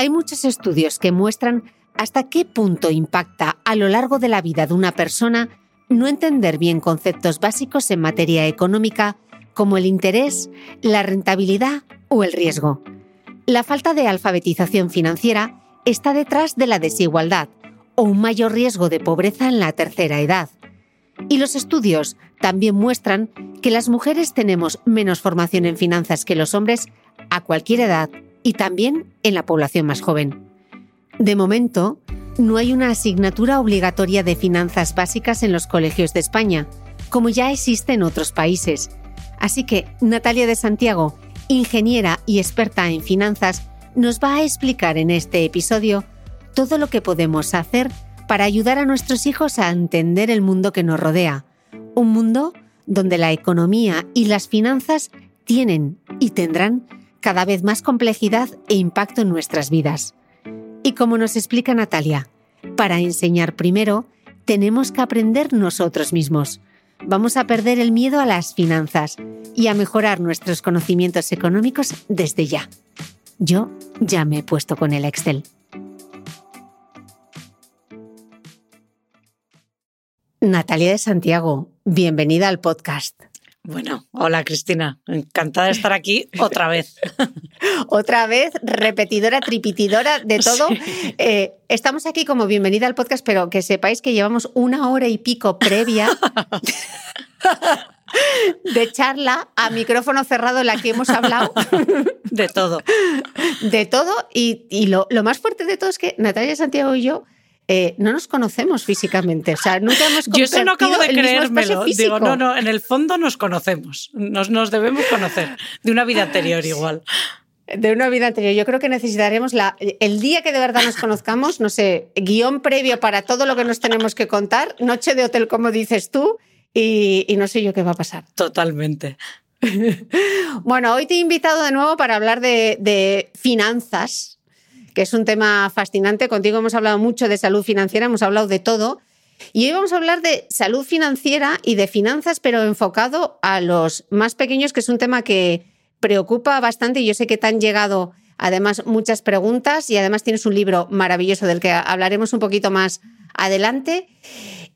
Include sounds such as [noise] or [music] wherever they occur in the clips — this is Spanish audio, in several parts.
Hay muchos estudios que muestran hasta qué punto impacta a lo largo de la vida de una persona no entender bien conceptos básicos en materia económica como el interés, la rentabilidad o el riesgo. La falta de alfabetización financiera está detrás de la desigualdad o un mayor riesgo de pobreza en la tercera edad. Y los estudios también muestran que las mujeres tenemos menos formación en finanzas que los hombres a cualquier edad y también en la población más joven. De momento, no hay una asignatura obligatoria de finanzas básicas en los colegios de España, como ya existe en otros países. Así que Natalia de Santiago, ingeniera y experta en finanzas, nos va a explicar en este episodio todo lo que podemos hacer para ayudar a nuestros hijos a entender el mundo que nos rodea, un mundo donde la economía y las finanzas tienen y tendrán cada vez más complejidad e impacto en nuestras vidas. Y como nos explica Natalia, para enseñar primero, tenemos que aprender nosotros mismos. Vamos a perder el miedo a las finanzas y a mejorar nuestros conocimientos económicos desde ya. Yo ya me he puesto con el Excel. Natalia de Santiago, bienvenida al podcast. Bueno, hola Cristina, encantada de estar aquí [laughs] otra vez. otra vez, repetidora, tripitidora, de [laughs] todo. Eh, estamos aquí como bienvenida al podcast, pero que sepáis que llevamos una hora y pico previa [laughs] de charla a micrófono cerrado en la que hemos hablado. De todo. De todo. Y, lo, lo más fuerte de todo es que Natalia Santiago y yo eh, no nos conocemos físicamente. O sea, nunca hemos Yo eso no acabo de creérmelo. Digo, no, no, en el fondo nos conocemos. Nos, nos debemos conocer. De una vida anterior igual. De una vida anterior. Yo creo que necesitaremos la, el día que de verdad nos conozcamos, no sé, guion previo para todo lo que nos tenemos que contar, noche de hotel, como dices tú, y, no sé yo qué va a pasar. Totalmente. [laughs] bueno, hoy te he invitado de nuevo para hablar de, de finanzas, que es un tema fascinante. Contigo hemos hablado mucho de salud financiera, hemos hablado de todo. Y hoy vamos a hablar de salud financiera y de finanzas, pero enfocado a los más pequeños, que es un tema que preocupa bastante y yo sé que te han llegado además muchas preguntas y además tienes un libro maravilloso del que hablaremos un poquito más adelante.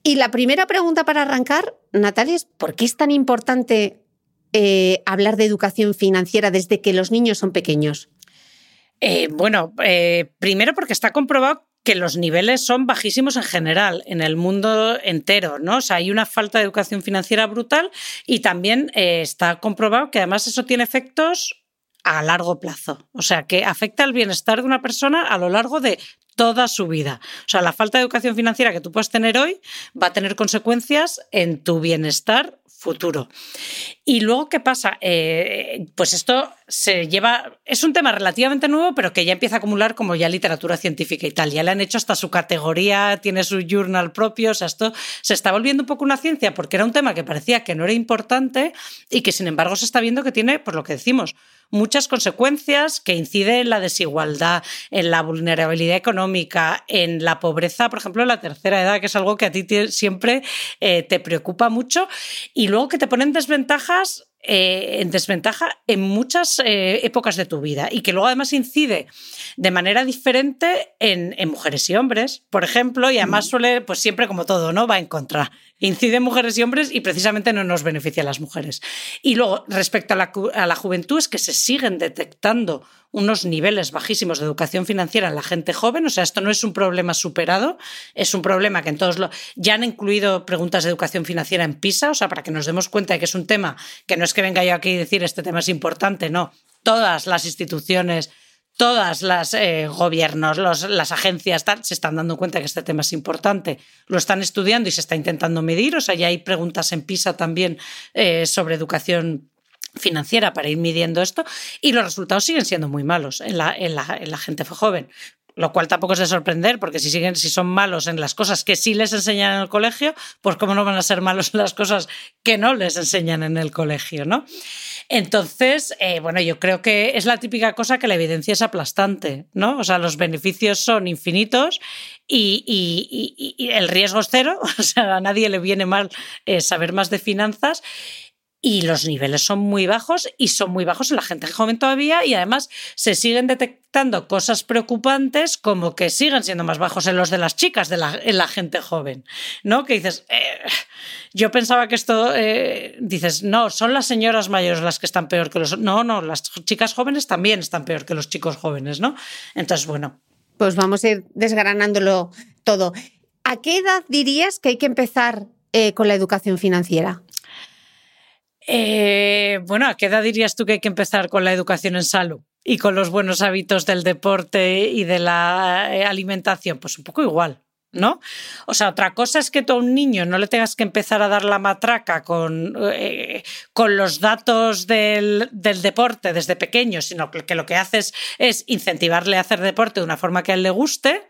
Y la primera pregunta para arrancar, Natalia, es ¿por qué es tan importante eh, hablar de educación financiera desde que los niños son pequeños? Eh, bueno, eh, primero porque está comprobado que los niveles son bajísimos en general, en el mundo entero, ¿no? O sea, hay una falta de educación financiera brutal y también está comprobado que además eso tiene efectos a largo plazo. O sea, que afecta al bienestar de una persona a lo largo de toda su vida. O sea, la falta de educación financiera que tú puedes tener hoy va a tener consecuencias en tu bienestar futuro. Y luego, ¿qué pasa? Eh, pues esto se lleva, es un tema relativamente nuevo, pero que ya empieza a acumular como ya literatura científica y tal. Ya le han hecho hasta su categoría, tiene su journal propio, o sea, esto se está volviendo un poco una ciencia porque era un tema que parecía que no era importante y que sin embargo se está viendo que tiene, por lo que decimos, muchas consecuencias que inciden en la desigualdad, en la vulnerabilidad económica, en la pobreza, por ejemplo, en la tercera edad, que es algo que a ti siempre eh, te preocupa mucho, y luego que te ponen desventajas eh, en desventaja en muchas eh, épocas de tu vida y que luego además incide de manera diferente en, mujeres y hombres, por ejemplo, y además suele, pues siempre como todo, ¿no? Va en contra. Incide en mujeres y hombres y precisamente no nos beneficia a las mujeres. Y luego, respecto a la, a la juventud, es que se siguen detectando unos niveles bajísimos de educación financiera en la gente joven. O sea, esto no es un problema superado, es un problema que en todos lo. Ya han incluido preguntas de educación financiera en PISA, o sea, para que nos demos cuenta de que es un tema que no es que venga yo aquí a decir este tema es importante, no. Todas las instituciones todas las eh, gobiernos, las agencias se están dando cuenta que este tema es importante, lo están estudiando y se está intentando medir. O sea, ya hay preguntas en PISA también eh, sobre educación financiera para ir midiendo esto y los resultados siguen siendo muy malos en la, en la, en la gente joven lo cual tampoco es de sorprender, porque si siguen, si son malos en las cosas que sí les enseñan en el colegio, pues cómo no van a ser malos en las cosas que no les enseñan en el colegio, ¿no? Entonces, eh, bueno, yo creo que es la típica cosa que la evidencia es aplastante, ¿no? O sea, los beneficios son infinitos y, el riesgo es cero, [laughs] o sea, a nadie le viene mal eh, saber más de finanzas y los niveles son muy bajos y son muy bajos en la gente joven todavía y además se siguen detectando cosas preocupantes como que siguen siendo más bajos en los de las chicas de la, en la gente joven, ¿no? Que dices, eh, yo pensaba que esto, eh", dices, no, son las señoras mayores las que están peor que los... No, no, las chicas jóvenes también están peor que los chicos jóvenes, ¿no? Entonces, bueno. Pues vamos a ir desgranándolo todo. ¿A qué edad dirías que hay que empezar eh, con la educación financiera? Eh, bueno, ¿a qué edad dirías tú que hay que empezar con la educación en salud y con los buenos hábitos del deporte y de la eh, alimentación? Pues un poco igual. ¿no? O sea, otra cosa es que tú a un niño no le tengas que empezar a dar la matraca con, eh, con los datos del, del, deporte desde pequeño, sino que lo que haces es incentivarle a hacer deporte de una forma que a él le guste,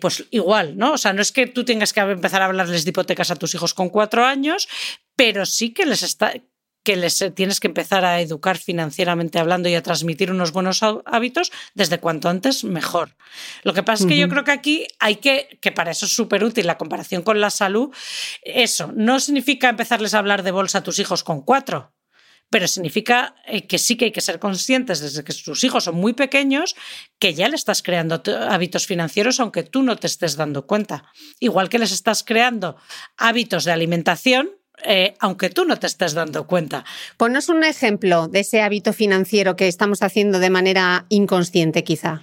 pues igual, ¿no? O sea, no es que tú tengas que empezar a hablarles de hipotecas a tus hijos con cuatro años, pero sí que les está que les tienes que empezar a educar financieramente hablando y a transmitir unos buenos hábitos desde cuanto antes mejor. Lo que pasa es que yo creo que aquí hay que, que para eso es súper útil la comparación con la salud, eso no significa empezarles a hablar de bolsa a tus hijos con cuatro, pero significa eh, que sí que hay que ser conscientes desde que tus hijos son muy pequeños que ya le estás creando hábitos financieros aunque tú no te estés dando cuenta. Igual que les estás creando hábitos de alimentación eh, aunque tú no te estés dando cuenta. Ponos un ejemplo de ese hábito financiero que estamos haciendo de manera inconsciente, quizá.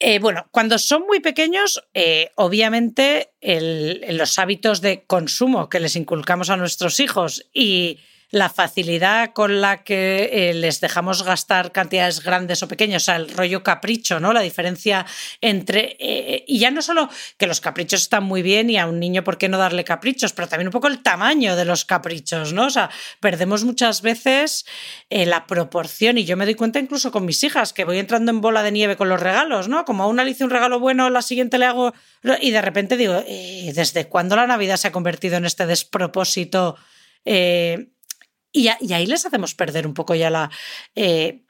Eh, bueno, cuando son muy pequeños, eh, obviamente los hábitos de consumo que les inculcamos a nuestros hijos y la facilidad con la que eh, les dejamos gastar cantidades grandes o pequeñas, o sea, el rollo capricho, ¿no? La diferencia entre. Eh, y ya no solo que los caprichos están muy bien y a un niño, ¿por qué no darle caprichos? Pero también un poco el tamaño de los caprichos, ¿no? O sea, perdemos muchas veces eh, la proporción, y yo me doy cuenta incluso con mis hijas, que voy entrando en bola de nieve con los regalos, ¿no? Como a una le hice un regalo bueno, la siguiente le hago. Y de repente digo, ¿desde cuándo la Navidad se ha convertido en este despropósito? Y, ahí les hacemos perder un poco ya la, eh,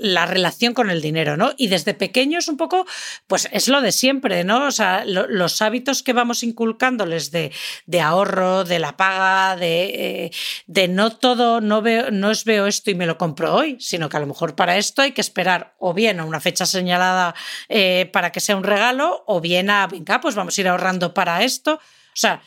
la relación con el dinero, ¿no? Y desde pequeños un poco, pues es lo de siempre, ¿no? O sea, los hábitos que vamos inculcándoles de, de ahorro, de la paga, de, eh, de, no todo, no, veo, no os veo esto y me lo compro hoy, sino que a lo mejor para esto hay que esperar o bien a una fecha señalada eh, para que sea un regalo, o bien a, venga, pues vamos a ir ahorrando para esto. O sea,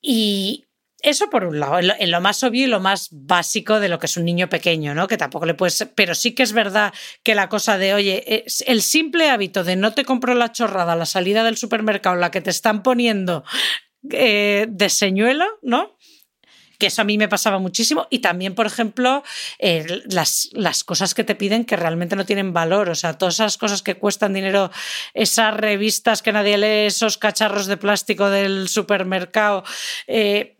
y, eso por un lado, en lo, más obvio y lo más básico de lo que es un niño pequeño, ¿no? Que tampoco le puedes. Pero sí que es verdad que la cosa de, oye, el simple hábito de no te compro la chorrada la salida del supermercado, la que te están poniendo eh, de señuelo, ¿no? que eso a mí me pasaba muchísimo. Y también, por ejemplo, las, las, cosas que te piden que realmente no tienen valor. O sea, todas esas cosas que cuestan dinero, esas revistas que nadie lee, esos cacharros de plástico del supermercado. Eh,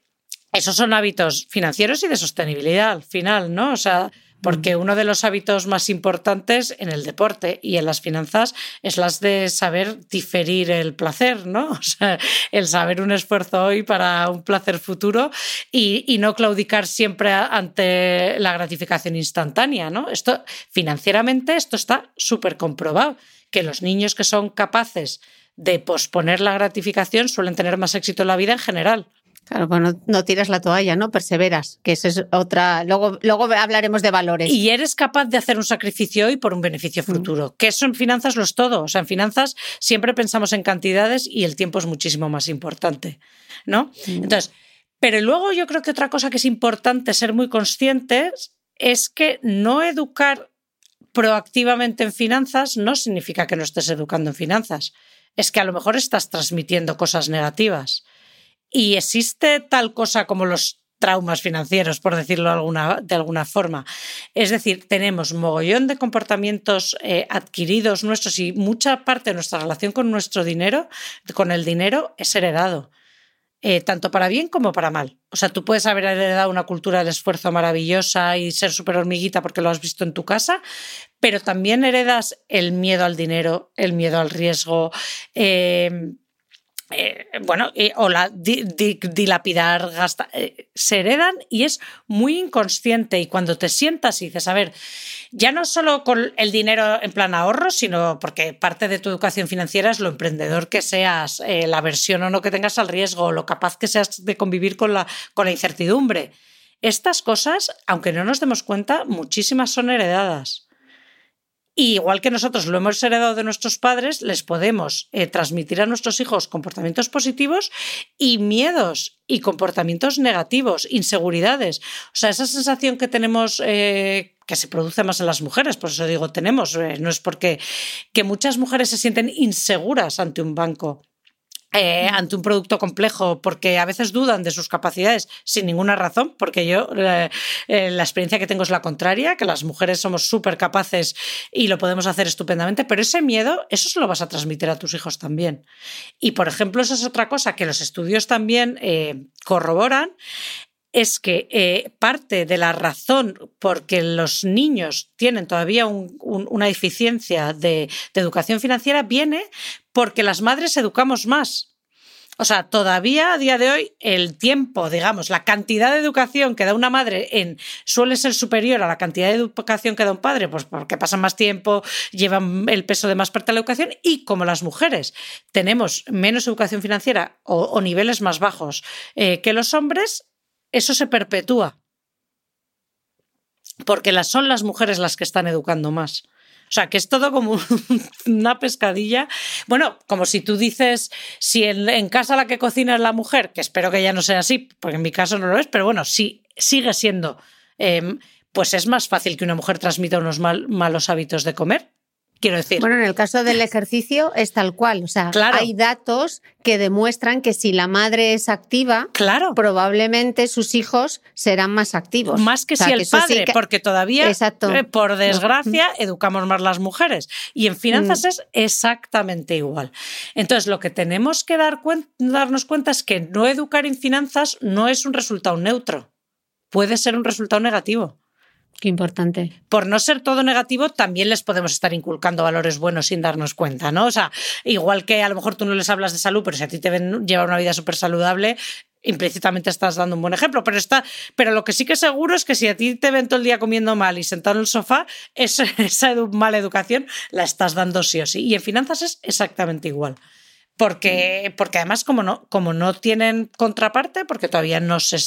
esos son hábitos financieros y de sostenibilidad al final, ¿no? O sea, porque uno de los hábitos más importantes en el deporte y en las finanzas es las de saber diferir el placer, ¿no? [laughs] O sea, el saber un esfuerzo hoy para un placer futuro y, y no claudicar siempre ante la gratificación instantánea, ¿no? Esto, financieramente, esto está súper comprobado, que los niños que son capaces de posponer la gratificación suelen tener más éxito en la vida en general. Claro, bueno, no tiras la toalla, ¿no? Perseveras, que esa es otra. Luego, luego hablaremos de valores. Y eres capaz de hacer un sacrificio hoy por un beneficio mm. futuro. Que eso en finanzas lo es todo. O sea, en finanzas siempre pensamos en cantidades y el tiempo es muchísimo más importante, ¿no? Mm. Entonces, pero luego yo creo que otra cosa que es importante ser muy conscientes es que no educar proactivamente en finanzas no significa que no estés educando en finanzas. Es que a lo mejor estás transmitiendo cosas negativas. Y existe tal cosa como los traumas financieros, por decirlo de alguna, forma. Es decir, tenemos mogollón de comportamientos eh, adquiridos nuestros y mucha parte de nuestra relación con nuestro dinero, con el dinero, es heredado. Eh, tanto para bien como para mal. O sea, tú puedes haber heredado una cultura del esfuerzo maravillosa y ser súper hormiguita porque lo has visto en tu casa, pero también heredas el miedo al dinero, el miedo al riesgo, eh, eh, bueno, o la dilapidar, gasta, eh, se heredan y es muy inconsciente. Y cuando te sientas y dices, a ver, ya no solo con el dinero en plan ahorro, sino porque parte de tu educación financiera es lo emprendedor que seas, eh, la versión o no que tengas al riesgo, lo capaz que seas de convivir con la, con la incertidumbre. Estas cosas, aunque no nos demos cuenta, muchísimas son heredadas. Y igual que nosotros lo hemos heredado de nuestros padres, les podemos eh, transmitir a nuestros hijos comportamientos positivos y miedos y comportamientos negativos, inseguridades. O sea, esa sensación que tenemos eh, que se produce más en las mujeres, por eso digo tenemos, eh, no es porque que muchas mujeres se sienten inseguras ante un banco eh, ante un producto complejo porque a veces dudan de sus capacidades sin ninguna razón, porque yo eh, eh, la experiencia que tengo es la contraria, que las mujeres somos súper capaces y lo podemos hacer estupendamente, pero ese miedo, eso se lo vas a transmitir a tus hijos también. Y por ejemplo, eso es otra cosa que los estudios también corroboran, es que parte de la razón por que los niños tienen todavía una deficiencia de, educación financiera viene porque las madres educamos más. O sea, todavía a día de hoy el tiempo, digamos, la cantidad de educación que da una madre suele ser superior a la cantidad de educación que da un padre, pues porque pasan más tiempo, llevan el peso de más parte de la educación y como las mujeres tenemos menos educación financiera o, niveles más bajos eh, que los hombres, eso se perpetúa. Porque son las mujeres las que están educando más. O sea, que es todo como [laughs] una pescadilla. Bueno, como si tú dices, si en, casa la que cocina es la mujer, que espero que ya no sea así, porque en mi caso no lo es, pero bueno, sí sigue siendo, em, pues es más fácil que una mujer transmita unos malos hábitos de comer quiero decir. Bueno, en el caso del [laughs] ejercicio es tal cual. O sea, hay datos que demuestran que si la madre es activa, claro. probablemente sus hijos serán más activos. Más que si el padre, porque todavía, eh, por desgracia, educamos más las mujeres. Y en finanzas mm. es exactamente igual. Entonces, lo que tenemos que dar darnos cuenta es que no educar en finanzas no es un resultado neutro. Puede ser un resultado negativo. Qué importante. Por no ser todo negativo, también les podemos estar inculcando valores buenos sin darnos cuenta, ¿no? O sea, igual que a lo mejor tú no les hablas de salud, pero si a ti te ven llevar una vida súper saludable, implícitamente estás dando un buen ejemplo, pero, está, pero lo que sí que seguro es que si a ti te ven todo el día comiendo mal y sentado en el sofá, [laughs] esa, esa mala educación la estás dando sí o sí. Y en finanzas es exactamente igual. Porque, porque además, como no, como no tienen contraparte, porque todavía no se,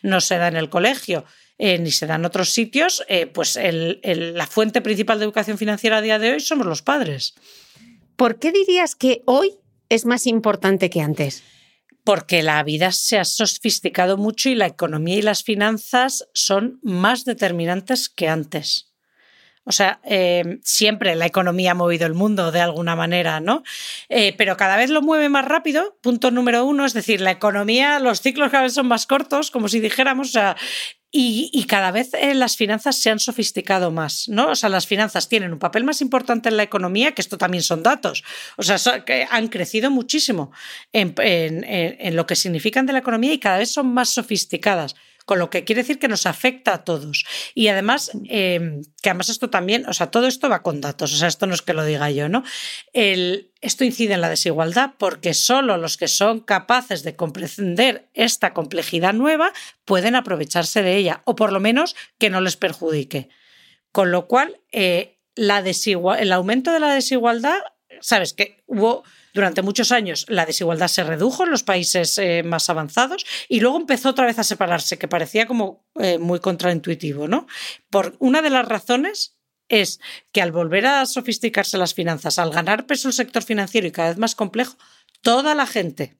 no se da en el colegio, eh, ni se da en otros sitios, eh, pues la fuente principal de educación financiera a día de hoy somos los padres. ¿Por qué dirías que hoy es más importante que antes? Porque la vida se ha sofisticado mucho y la economía y las finanzas son más determinantes que antes. O sea, eh, siempre la economía ha movido el mundo de alguna manera, ¿no? Eh, pero cada vez lo mueve más rápido, punto número uno, es decir, la economía, los ciclos cada vez son más cortos, como si dijéramos, o sea, y, cada vez eh, las finanzas se han sofisticado más, ¿no? O sea, las finanzas tienen un papel más importante en la economía, que esto también son datos. O sea, que han crecido muchísimo en, en, lo que significan de la economía y cada vez son más sofisticadas con lo que quiere decir que nos afecta a todos. Y además, em, que además esto también, o sea, todo esto va con datos, o sea, esto no es que lo diga yo, ¿no? Esto incide en la desigualdad porque solo los que son capaces de comprender esta complejidad nueva pueden aprovecharse de ella, o por lo menos que no les perjudique. Con lo cual, eh, la el aumento de la desigualdad, sabes que hubo durante muchos años la desigualdad se redujo en los países eh, más avanzados y luego empezó otra vez a separarse, que parecía como eh, muy contraintuitivo, ¿no? Por una de las razones es que al volver a sofisticarse las finanzas, al ganar peso el sector financiero y cada vez más complejo, toda la gente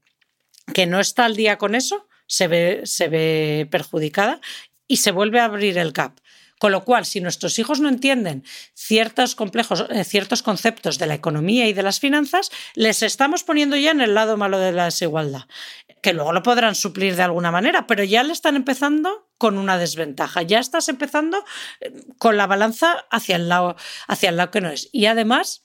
que no está al día con eso se ve, se ve perjudicada y se vuelve a abrir el gap. Con lo cual, si nuestros hijos no entienden ciertos complejos, eh, ciertos conceptos de la economía y de las finanzas, les estamos poniendo ya en el lado malo de la desigualdad, que luego lo podrán suplir de alguna manera, pero ya le están empezando con una desventaja. Ya estás empezando eh, con la balanza hacia el lado, hacia el lado que no es. Y además,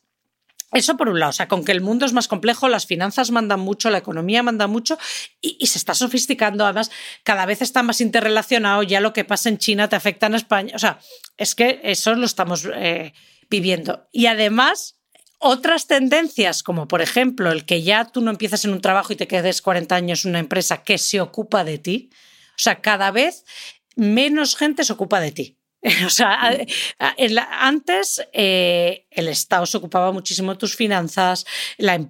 eso por un lado, o sea, con que el mundo es más complejo, las finanzas mandan mucho, la economía manda mucho y, se está sofisticando. Además, cada vez está más interrelacionado. Ya lo que pasa en China te afecta en España. O sea, es que eso lo estamos eh, viviendo. Y además, otras tendencias, como por ejemplo el que ya tú no empiezas en un trabajo y te quedes 40 años en una empresa que se ocupa de ti. O sea, cada vez menos gente se ocupa de ti. [laughs] O sea, antes eh, el Estado se ocupaba muchísimo de tus finanzas,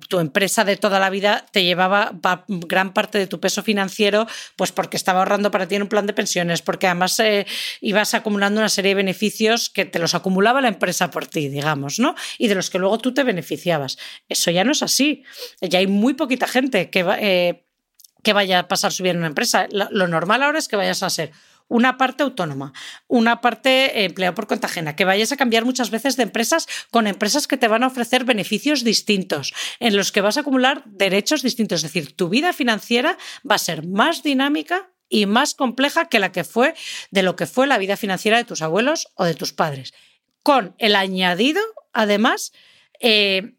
tu empresa de toda la vida te llevaba gran parte de tu peso financiero, pues porque estaba ahorrando para ti en un plan de pensiones, porque además eh, ibas acumulando una serie de beneficios que te los acumulaba la empresa por ti, digamos, ¿no? Y de los que luego tú te beneficiabas. Eso ya no es así. Ya hay muy poquita gente que, eh, que vaya a pasar su vida en una empresa. Lo normal ahora es que vayas a ser una parte autónoma, una parte eh, empleado por cuenta ajena, que vayas a cambiar muchas veces de empresas con empresas que te van a ofrecer beneficios distintos, en los que vas a acumular derechos distintos. Es decir, tu vida financiera va a ser más dinámica y más compleja que la que fue de lo que fue la vida financiera de tus abuelos o de tus padres. Con el añadido, además, eh,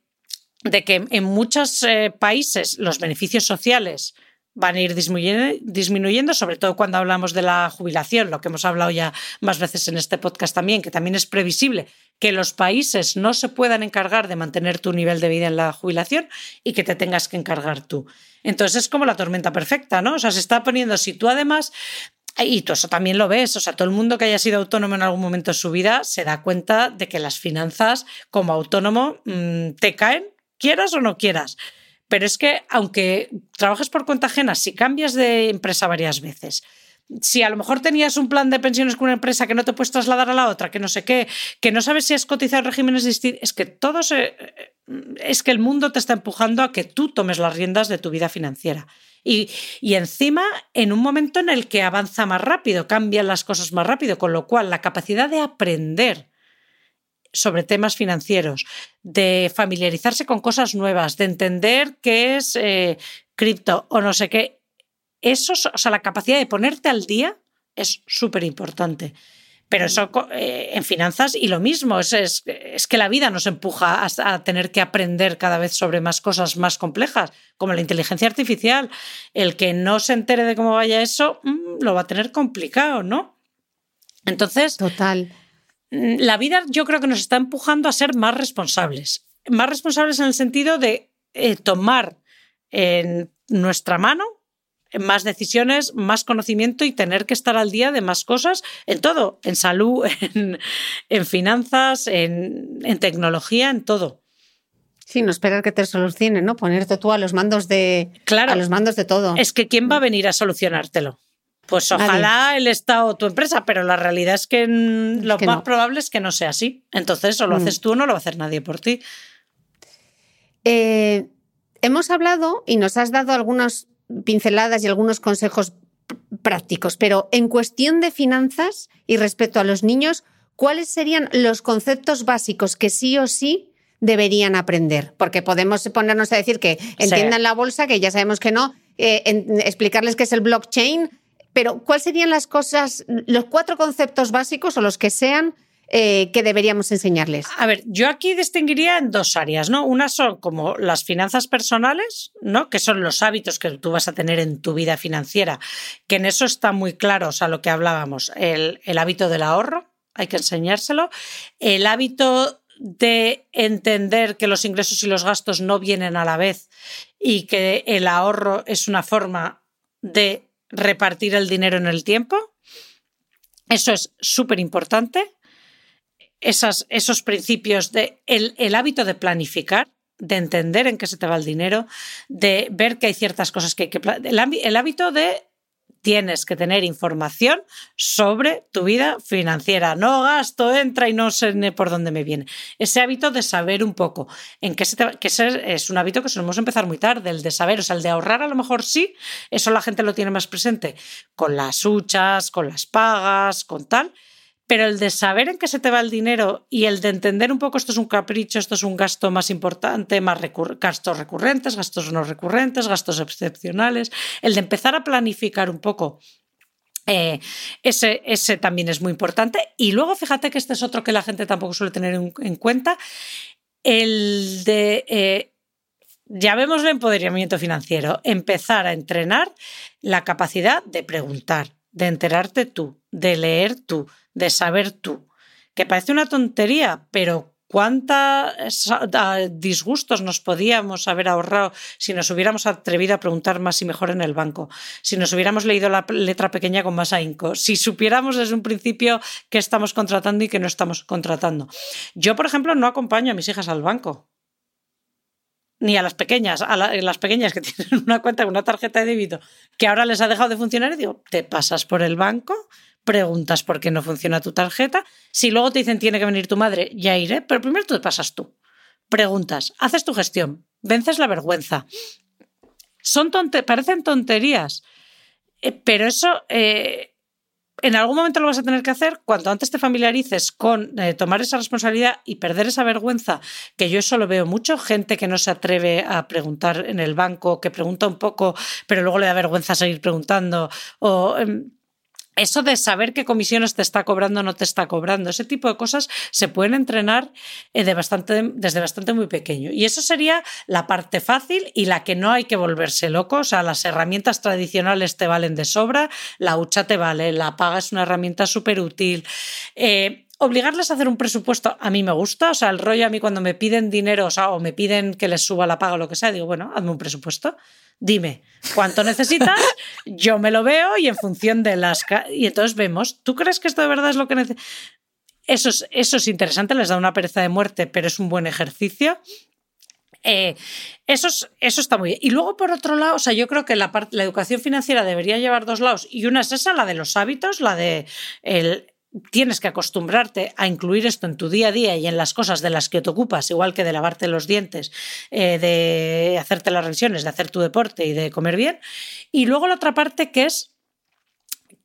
de que en muchos eh, países los beneficios sociales van a ir disminuyendo, sobre todo cuando hablamos de la jubilación, lo que hemos hablado ya más veces en este podcast también, que también es previsible que los países no se puedan encargar de mantener tu nivel de vida en la jubilación y que te tengas que encargar tú. Entonces es como la tormenta perfecta, ¿no? O sea, se está poniendo, si tú además y tú eso también lo ves, o sea, todo el mundo que haya sido autónomo en algún momento de su vida se da cuenta de que las finanzas como autónomo mm, te caen, quieras o no quieras. Pero es que aunque trabajes por cuenta ajena, si cambias de empresa varias veces, si a lo mejor tenías un plan de pensiones con una empresa que no te puedes trasladar a la otra, que no sé qué, que no sabes si has cotizado regímenes distintos, es que todo se, es que el mundo te está empujando a que tú tomes las riendas de tu vida financiera. Y, y, encima, en un momento en el que avanza más rápido, cambian las cosas más rápido, con lo cual la capacidad de aprender sobre temas financieros, de familiarizarse con cosas nuevas, de entender qué es eh, cripto o no sé qué. Eso, o sea, la capacidad de ponerte al día es súper importante. Pero eso eh, en finanzas y lo mismo, es, es, que la vida nos empuja a, a, tener que aprender cada vez sobre más cosas más complejas, como la inteligencia artificial. El que no se entere de cómo vaya eso, mm, lo va a tener complicado, ¿no? Entonces, total la vida yo creo que nos está empujando a ser más responsables. Más responsables en el sentido de eh, tomar en nuestra mano más decisiones, más conocimiento y tener que estar al día de más cosas en todo, en salud, [laughs] en, finanzas, en, tecnología, en todo. Sí, no esperar que te solucione, ¿no? Ponerte tú a los mandos de claro, a los mandos de todo. Es que quién va a venir a solucionártelo. Pues ojalá el Estado o tu empresa, pero la realidad es que lo más probable es que no sea así. Entonces, o lo mm. haces tú o no lo va a hacer nadie por ti. Eh, hemos hablado y nos has dado algunas pinceladas y algunos consejos prácticos, pero en cuestión de finanzas y respecto a los niños, ¿cuáles serían los conceptos básicos que sí o sí deberían aprender? Porque podemos ponernos a decir que entiendan la bolsa, que ya sabemos que no, eh, explicarles qué es el blockchain, pero ¿cuáles serían las cosas, los cuatro conceptos básicos o los que sean eh, que deberíamos enseñarles? A ver, yo aquí distinguiría en dos áreas, ¿no? Una son como las finanzas personales, ¿no? Que son los hábitos que tú vas a tener en tu vida financiera, que en eso está muy claro, o sea, lo que hablábamos, el, el hábito del ahorro, hay que enseñárselo, el hábito de entender que los ingresos y los gastos no vienen a la vez y que el ahorro es una forma de repartir el dinero en el tiempo. Eso es súper importante. Esos principios de el, hábito de planificar, de entender en qué se te va el dinero, de ver que hay ciertas cosas que hay que... el hábito de tienes que tener información sobre tu vida financiera. No gasto, entra y no sé por dónde me viene. Ese hábito de saber un poco. En qué se te, que es un hábito que solemos empezar muy tarde, el de saber, o sea, el de ahorrar a lo mejor sí, eso la gente lo tiene más presente. Con las huchas, con las pagas, con tal, pero el de saber en qué se te va el dinero y el de entender un poco esto es un capricho, esto es un gasto más importante, más gastos recurrentes, gastos no recurrentes, gastos excepcionales, el de empezar a planificar un poco eh, ese, ese, también es muy importante. Y luego fíjate que este es otro que la gente tampoco suele tener en, cuenta, el de, eh, ya vemos el empoderamiento financiero, empezar a entrenar la capacidad de preguntar, de enterarte tú, de leer tú, de saber tú. Que parece una tontería, pero cuántos disgustos nos podíamos haber ahorrado si nos hubiéramos atrevido a preguntar más y mejor en el banco, si nos hubiéramos leído la letra pequeña con más ahínco, si supiéramos desde un principio qué estamos contratando y qué no estamos contratando. Yo, por ejemplo, no acompaño a mis hijas al banco. Ni a las pequeñas, a las pequeñas que [laughs] tienen una cuenta con una tarjeta de débito que ahora les ha dejado de funcionar y digo, ¿te pasas por el banco? Preguntas por qué no funciona tu tarjeta. Si luego te dicen tiene que venir tu madre, ya iré, pero primero te pasas tú. Preguntas, haces tu gestión, vences la vergüenza. Son tonte parecen tonterías, eh, pero eso eh, en algún momento lo vas a tener que hacer cuanto antes te familiarices con eh, tomar esa responsabilidad y perder esa vergüenza, que yo eso lo veo mucho, gente que no se atreve a preguntar en el banco, que pregunta un poco, pero luego le da vergüenza seguir preguntando, o em, eso de saber qué comisiones te está cobrando o no te está cobrando, ese tipo de cosas se pueden entrenar eh, desde bastante muy pequeño. Y eso sería la parte fácil y la que no hay que volverse loco. O sea, las herramientas tradicionales te valen de sobra, la hucha te vale, la paga es una herramienta súper útil. Eh, obligarles a hacer un presupuesto a mí me gusta, o sea, el rollo a mí cuando me piden dinero, o o me piden que les suba la paga o lo que sea, digo, bueno, hazme un presupuesto dime cuánto necesitas, yo me lo veo y en función de las... Y entonces vemos, ¿tú crees que esto de verdad es lo que necesitas? Eso es, eso es interesante, les da una pereza de muerte, pero es un buen ejercicio. Eh, eso, eso, está muy bien. Y luego, por otro lado, o sea, yo creo que la, la educación financiera debería llevar dos lados. Y una es esa, la de los hábitos, la de el, tienes que acostumbrarte a incluir esto en tu día a día y en las cosas de las que te ocupas, igual que de lavarte los dientes, eh, de hacerte las revisiones, de hacer tu deporte y de comer bien. Y luego la otra parte que es,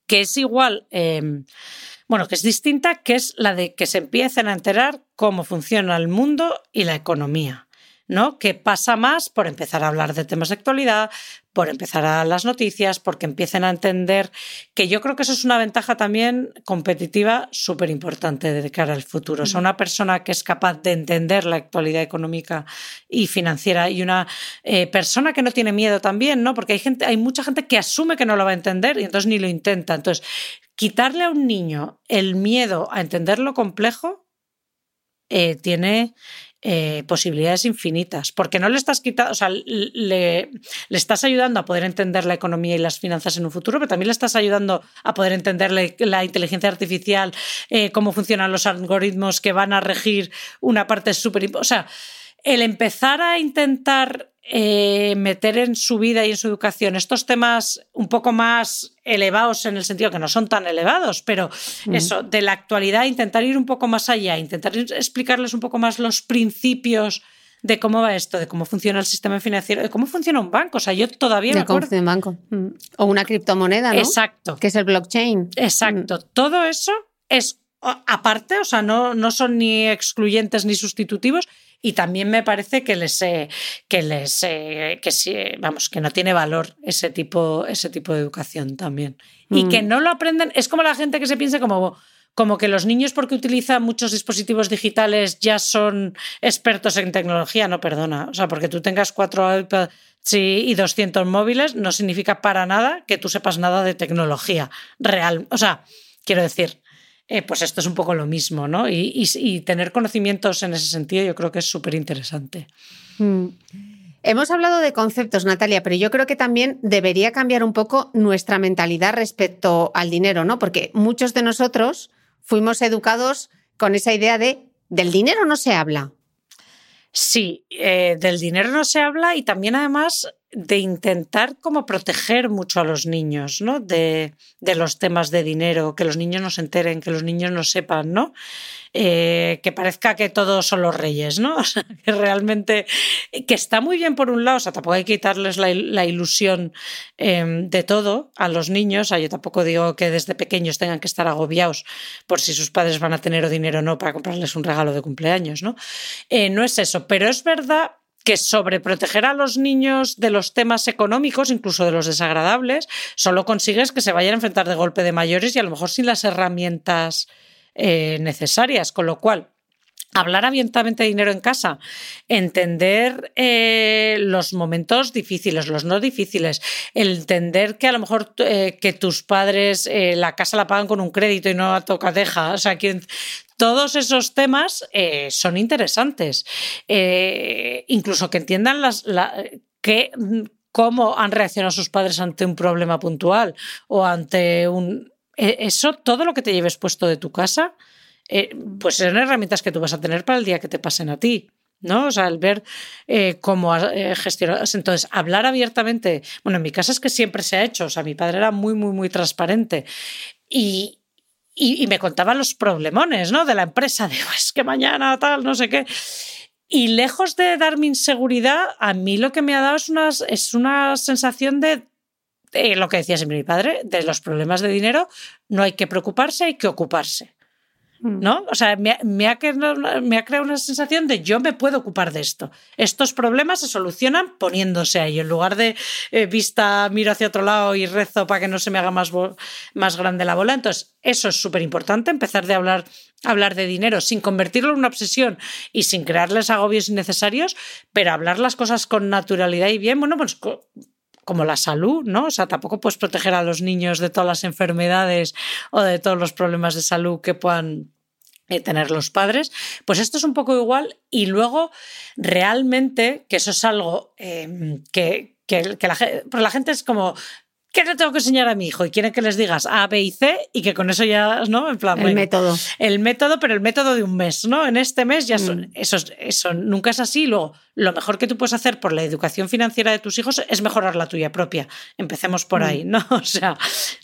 que es igual, em, bueno, que es distinta, que es la de que se empiecen a enterar cómo funciona el mundo y la economía. ¿No? Que pasa más por empezar a hablar de temas de actualidad, por empezar a las noticias, porque empiecen a entender que yo creo que eso es una ventaja también competitiva súper importante de cara al futuro. O sea, una persona que es capaz de entender la actualidad económica y financiera y una eh, persona que no tiene miedo también, ¿no? Porque hay gente, hay mucha gente que asume que no lo va a entender y entonces ni lo intenta. Entonces, quitarle a un niño el miedo a entender lo complejo eh, tiene eh, posibilidades infinitas, porque no le estás quitando, o sea, le, estás ayudando a poder entender la economía y las finanzas en un futuro, pero también le estás ayudando a poder entender la, inteligencia artificial, eh, cómo funcionan los algoritmos que van a regir una parte súper. O el empezar a intentar eh, meter en su vida y en su educación estos temas un poco más elevados en el sentido que no son tan elevados, pero eso, de la actualidad, intentar ir un poco más allá, intentar explicarles un poco más los principios de cómo va esto, de cómo funciona el sistema financiero, de cómo funciona un banco. O sea, yo todavía de me acuerdo. un banco. Mm. O una criptomoneda, ¿no? Exacto. Que es el blockchain. Exacto. Mm. Todo eso es aparte, o sea, no, no son ni excluyentes ni sustitutivos, y también me parece que les que les que sí, vamos que no tiene valor ese tipo ese tipo de educación también. Y que mm. no lo aprenden es como la gente que se piensa como como que los niños porque utilizan muchos dispositivos digitales ya son expertos en tecnología. No perdona o sea porque tú tengas cuatro iPads y 200 móviles no significa para nada que tú sepas nada de tecnología real. O sea quiero decir eh, pues esto es un poco lo mismo, ¿no? Y, tener conocimientos en ese sentido yo creo que es súper interesante. Mm. Hemos hablado de conceptos, Natalia, pero yo creo que también debería cambiar un poco nuestra mentalidad respecto al dinero, ¿no? Porque muchos de nosotros fuimos educados con esa idea de del dinero no se habla. Sí, eh, del dinero no se habla y también además de intentar como proteger mucho a los niños, ¿no? De, de, los temas de dinero, que los niños no se enteren, que los niños no sepan, ¿no? Eh, que parezca que todos son los reyes, ¿no? [laughs] O sea, que realmente, que está muy bien por un lado, o sea, tampoco hay que quitarles la, ilusión eh, de todo a los niños, o yo tampoco digo que desde pequeños tengan que estar agobiados por si sus padres van a tener dinero o no para comprarles un regalo de cumpleaños, ¿no? Eh, no es eso, pero es verdad que sobreproteger a los niños de los temas económicos, incluso de los desagradables, solo consigues que se vayan a enfrentar de golpe de mayores y a lo mejor sin las herramientas eh, necesarias. Con lo cual, hablar abiertamente de dinero en casa, entender eh, los momentos difíciles, los no difíciles, entender que a lo mejor eh, que tus padres la casa la pagan con un crédito y no a tocadeja, o sea, todos esos temas eh, son interesantes. Eh, incluso que entiendan las, que, cómo han reaccionado sus padres ante un problema puntual o ante un... E, eso, todo lo que te lleves puesto de tu casa, eh, pues son herramientas que tú vas a tener para el día que te pasen a ti. ¿no? O sea, el ver cómo gestionas. Entonces, hablar abiertamente. Bueno, en mi casa es que siempre se ha hecho. O sea, mi padre era muy, muy, muy transparente. Y, y, me contaban los problemones, ¿no? De la empresa, de es que mañana tal, no sé qué. Y lejos de darme inseguridad, a mí lo que me ha dado es una, es una sensación de, de lo que decía siempre mi padre, de los problemas de dinero, no hay que preocuparse, hay que ocuparse. Mm. ¿no? O sea, me, ha, creado una sensación de yo me puedo ocupar de esto. Estos problemas se solucionan poniéndose ahí. En lugar de eh, vista, miro hacia otro lado y rezo para que no se me haga más, más grande la bola. Entonces, eso es súper importante, empezar de hablar, hablar de dinero sin convertirlo en una obsesión y sin crearles agobios innecesarios, pero hablar las cosas con naturalidad y bien. Bueno, pues como la salud, ¿no? O sea, tampoco puedes proteger a los niños de todas las enfermedades o de todos los problemas de salud que puedan eh, tener los padres. Pues esto es un poco igual y luego realmente, que eso es algo eh, que, que, la, la gente es como, ¿qué le tengo que enseñar a mi hijo? Y quiere que les digas A, B y C y que con eso ya, ¿no? En plan, el método. El método, pero el método de un mes, ¿no? En este mes ya son, mm. eso, eso nunca es así. Luego, lo mejor que tú puedes hacer por la educación financiera de tus hijos es mejorar la tuya propia. Empecemos por ahí, mm. ¿no? [laughs] O sea.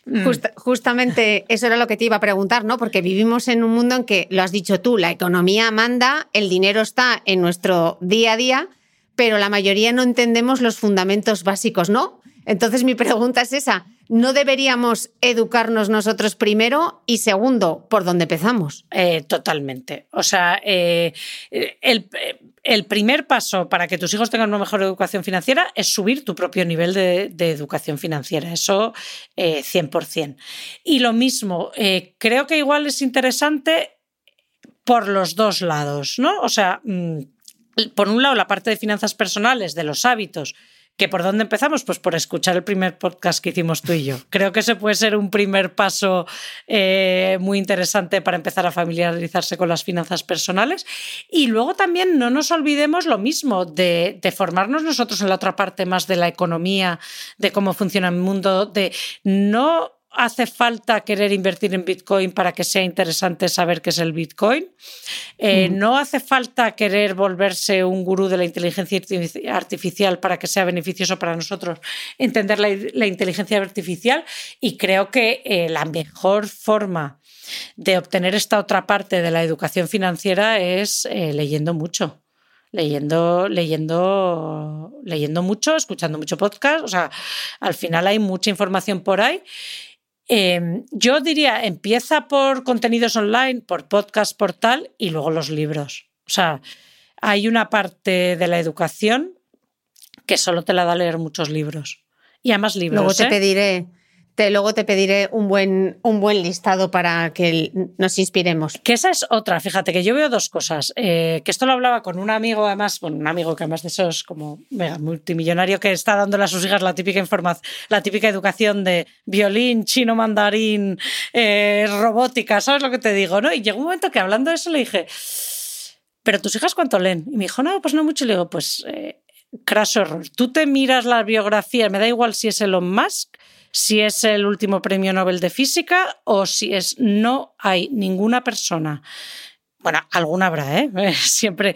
Mm. justamente eso era lo que te iba a preguntar, ¿no? Porque vivimos en un mundo en que, lo has dicho tú, la economía manda, el dinero está en nuestro día a día, pero la mayoría no entendemos los fundamentos básicos, ¿no? Entonces mi pregunta es esa, ¿no deberíamos educarnos nosotros primero y segundo, por dónde empezamos? Eh, totalmente. O sea, eh, el, primer paso para que tus hijos tengan una mejor educación financiera es subir tu propio nivel de, educación financiera. Eso 100%. Eh, y lo mismo, creo que igual es interesante por los dos lados, ¿no? O sea, mm, por un lado, la parte de finanzas personales, de los hábitos, ¿Que por dónde empezamos? Pues por escuchar el primer podcast que hicimos tú y yo. Creo que ese puede ser un primer paso eh, muy interesante para empezar a familiarizarse con las finanzas personales. Y luego también no nos olvidemos lo mismo, de, de formarnos nosotros en la otra parte más de la economía, de cómo funciona el mundo, de no hace falta querer invertir en Bitcoin para que sea interesante saber qué es el Bitcoin. Eh, no hace falta querer volverse un gurú de la inteligencia artificial para que sea beneficioso para nosotros entender la, inteligencia artificial. Y creo que eh, la mejor forma de obtener esta otra parte de la educación financiera es eh, leyendo mucho leyendo, leyendo, leyendo mucho, escuchando mucho podcast. O sea, al final hay mucha información por ahí Em, yo diría, empieza por contenidos online, por podcast, por tal, y luego los libros. O sea, hay una parte de la educación que solo te la da leer muchos libros. Y además libros. Luego te ¿eh? pediré luego te pediré un buen, un buen listado para que nos inspiremos. Que esa es otra, fíjate, que yo veo dos cosas. Eh, que esto lo hablaba con un amigo, además, bueno, un amigo que además de esos como multimillonario que está dándole a sus hijas la típica información, la típica educación de violín, chino, mandarín, eh, robótica, ¿sabes lo que te digo? ¿no? Y llegó un momento que hablando de eso le dije, ¿pero tus hijas cuánto leen? Y me dijo, no, pues no mucho. Y le digo, pues. Eh, craso error. Tú te miras la biografía, me da igual si es Elon Musk, si es el último premio Nobel de Física o si es no hay ninguna persona. Bueno, alguna habrá, ¿eh? [laughs] Siempre.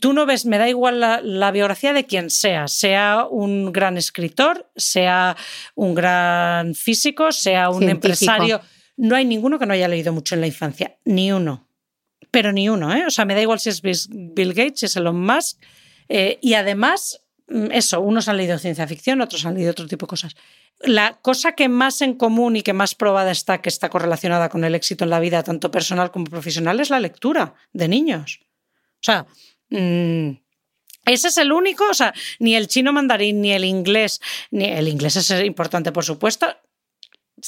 Tú no ves, me da igual la, biografía de quien sea, sea un gran escritor, sea un gran físico, sea un empresario. No hay ninguno que no haya leído mucho en la infancia, ni uno. Pero ni uno, ¿eh? O sea, me da igual si es Bill Gates, si es Elon Musk. Eh, y además, eso, unos han leído ciencia ficción, otros han leído otro tipo de cosas la cosa que más en común y que más probada está que está correlacionada con el éxito en la vida, tanto personal como profesional, es la lectura de niños. O sea, mm, ese es el único, o sea, ni el chino mandarín, ni el inglés, ni el inglés es importante, por supuesto.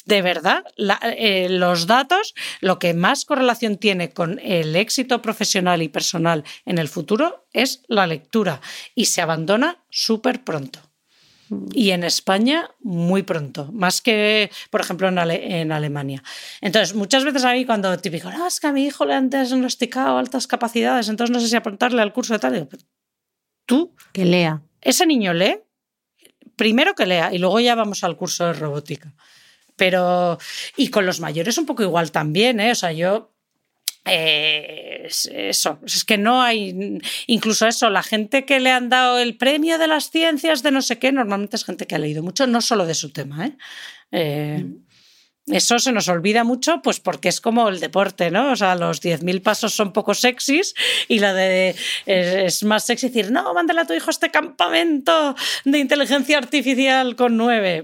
De verdad, eh, los datos, lo que más correlación tiene con el éxito profesional y personal en el futuro es la lectura y se abandona súper pronto. Y en España muy pronto, más que, por ejemplo, en, Alemania. Entonces, muchas veces a mí cuando típico, no, es que a mi hijo le han diagnosticado altas capacidades, entonces no sé si apuntarle al curso de tal. Tú. Que lea. Ese niño lee, primero que lea y luego ya vamos al curso de robótica. Pero, y con los mayores un poco igual también, ¿eh? O sea, yo eh, eso, es que no hay, incluso eso, la gente que le han dado el premio de las ciencias de no sé qué, normalmente es gente que ha leído mucho, no solo de su tema. ¿eh? Eh, eso se nos olvida mucho, pues porque es como el deporte, ¿no? O sea, los 10.000 pasos son poco sexys y la de es, más sexy decir, no, mándale a tu hijo este campamento de inteligencia artificial con nueve.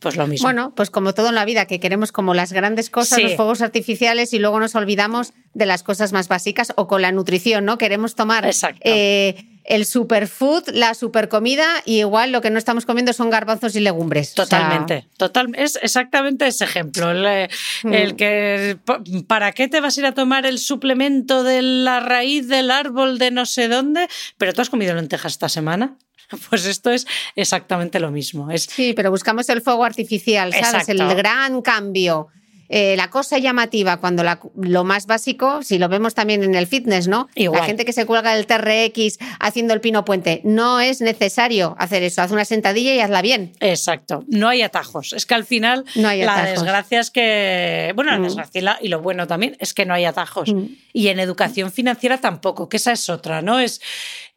Pues lo mismo. Bueno, pues como todo en la vida, que queremos como las grandes cosas, los fuegos artificiales y luego nos olvidamos de las cosas más básicas o con la nutrición, ¿no? Queremos tomar eh, el superfood, la supercomida y igual lo que no estamos comiendo son garbanzos y legumbres. Totalmente, total, es exactamente ese ejemplo. El, eh, el, mm. que, ¿para qué te vas a ir a tomar el suplemento de la raíz del árbol de no sé dónde? Pero tú has comido lentejas esta semana. [laughs] Pues esto es exactamente lo mismo. Es... Sí, pero buscamos el fuego artificial, ¿sabes? El gran cambio. Eh, la cosa llamativa, cuando lo más básico, si lo vemos también en el fitness, ¿no? La gente que se cuelga del TRX haciendo el pino puente, no es necesario hacer eso, haz una sentadilla y hazla bien. Exacto, no hay atajos. Es que al final la desgracia es que, bueno, la mm. desgracia y lo bueno también es que no hay atajos. Mm. Y en educación financiera tampoco, que esa es otra, ¿no? Es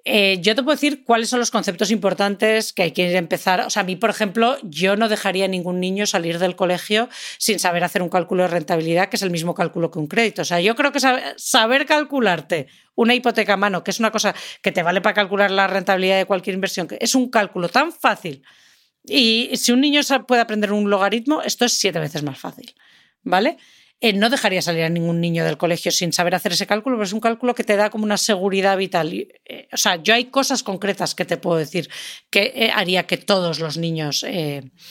eh, yo te puedo decir cuáles son los conceptos importantes que hay que empezar. O sea, a mí, por ejemplo, yo no dejaría a ningún niño salir del colegio sin saber hacer un cálculo de rentabilidad, que es el mismo cálculo que un crédito. O sea, yo creo que saber calcularte una hipoteca a mano, que es una cosa que te vale para calcular la rentabilidad de cualquier inversión, que es un cálculo tan fácil. Y si un niño puede aprender un logaritmo, esto es siete veces más fácil. ¿Vale? Eh, no dejaría salir a ningún niño del colegio sin saber hacer ese cálculo, pero es un cálculo que te da como una seguridad vital. Eh, o sea, yo hay cosas concretas que te puedo decir que eh, haría que todos los niños...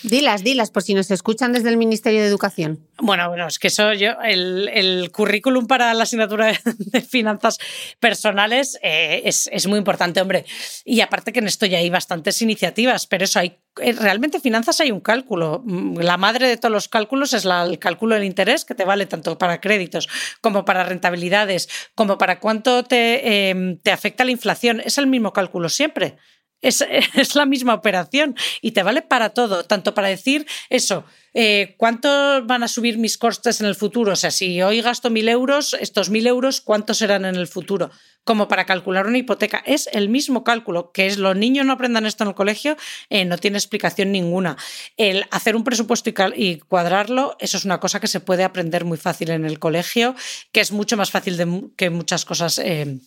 Dilas, dilas, por si nos escuchan desde el Ministerio de Educación. Bueno, bueno, es que eso yo, el, currículum para la asignatura de [laughs] finanzas personales es, es, muy importante, hombre. Y aparte que en esto ya hay bastantes iniciativas, pero eso hay, realmente finanzas hay un cálculo. Mm, la madre de todos los cálculos es el cálculo del interés que te vale tanto para créditos como para rentabilidades, como para cuánto te, em, te afecta la inflación. Es el mismo cálculo siempre. Es, [laughs] es, la misma operación y te vale para todo, tanto para decir eso, eh, ¿cuánto van a subir mis costes en el futuro? O sea, si hoy gasto mil euros, estos mil euros, ¿cuántos serán en el futuro? Como para calcular una hipoteca. Es el mismo cálculo, que es los niños no aprendan esto en el colegio, eh, no tiene explicación ninguna. El hacer un presupuesto y, cuadrarlo, eso es una cosa que se puede aprender muy fácil en el colegio, que es mucho más fácil que muchas cosas. Eh,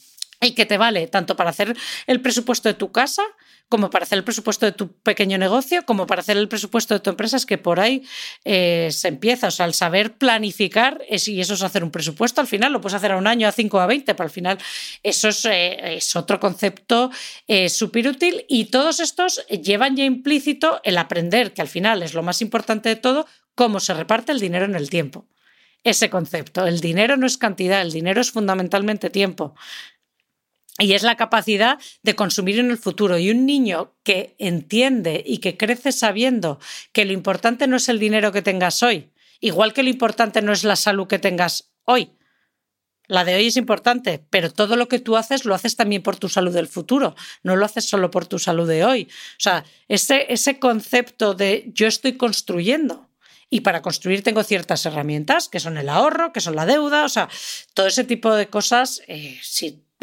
y que te vale tanto para hacer el presupuesto de tu casa como para hacer el presupuesto de tu pequeño negocio, como para hacer el presupuesto de tu empresa, es que por ahí eh, se empieza. O sea, al saber planificar, es, y eso es hacer un presupuesto, al final lo puedes hacer a un año, a cinco, a veinte, pero al final eso es, eh, otro concepto eh, súper útil y todos estos llevan ya implícito el aprender, que al final es lo más importante de todo, cómo se reparte el dinero en el tiempo ese concepto. El dinero no es cantidad, el dinero es fundamentalmente tiempo. Y es la capacidad de consumir en el futuro. Y un niño que entiende y que crece sabiendo que lo importante no es el dinero que tengas hoy, igual que lo importante no es la salud que tengas hoy. La de hoy es importante, pero todo lo que tú haces lo haces también por tu salud del futuro, no lo haces solo por tu salud de hoy. O sea, ese, ese concepto de yo estoy construyendo y para construir tengo ciertas herramientas, que son el ahorro, que son la deuda, o sea, todo ese tipo de cosas, eh,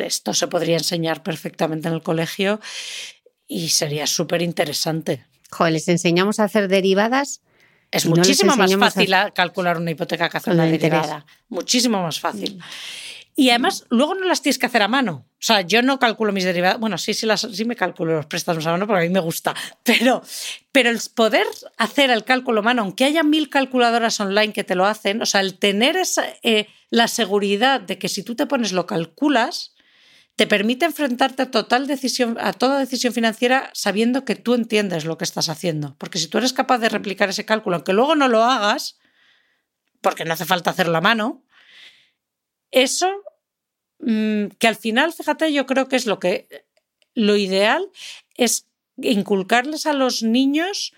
esto se podría enseñar perfectamente en el colegio y sería súper interesante. Joder, les enseñamos a hacer derivadas. Es muchísimo más fácil calcular una hipoteca que hacer una derivada. Muchísimo más fácil. Y además, luego no las tienes que hacer a mano. O sea, yo no calculo mis derivadas. Bueno, sí, sí, las, sí me calculo los préstamos a mano porque a mí me gusta. Pero, pero el poder hacer el cálculo a mano, aunque haya mil calculadoras online que te lo hacen, o sea, el tener esa, eh, la seguridad de que si tú te pones lo calculas, te permite enfrentarte a, total decisión, a toda decisión financiera sabiendo que tú entiendes lo que estás haciendo. Porque si tú eres capaz de replicar ese cálculo, aunque luego no lo hagas, porque no hace falta hacerlo a mano, eso mm, que al final, fíjate, yo creo que es lo que lo ideal es inculcarles a los niños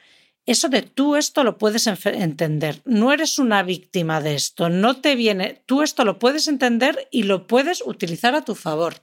eso de tú esto lo puedes entender, no eres una víctima de esto, no te viene, tú esto lo puedes entender y lo puedes utilizar a tu favor.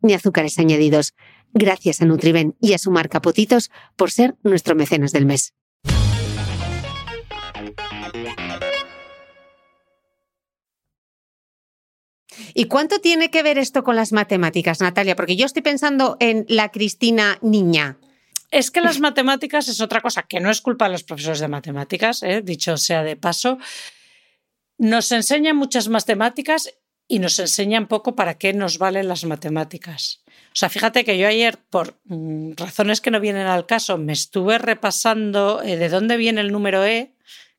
ni azúcares añadidos. Gracias a Nutriben y a su marca Potitos por ser nuestro mecenas del mes. ¿Y cuánto tiene que ver esto con las matemáticas, Natalia? Porque yo estoy pensando en la Cristina niña. Es que las matemáticas es otra cosa que no es culpa de los profesores de matemáticas, ¿eh? dicho sea de paso. Nos enseñan muchas matemáticas y nos enseñan poco para qué nos valen las matemáticas. O sea, fíjate que yo ayer, por mm, razones que no vienen al caso, me estuve repasando eh, de dónde viene el número E,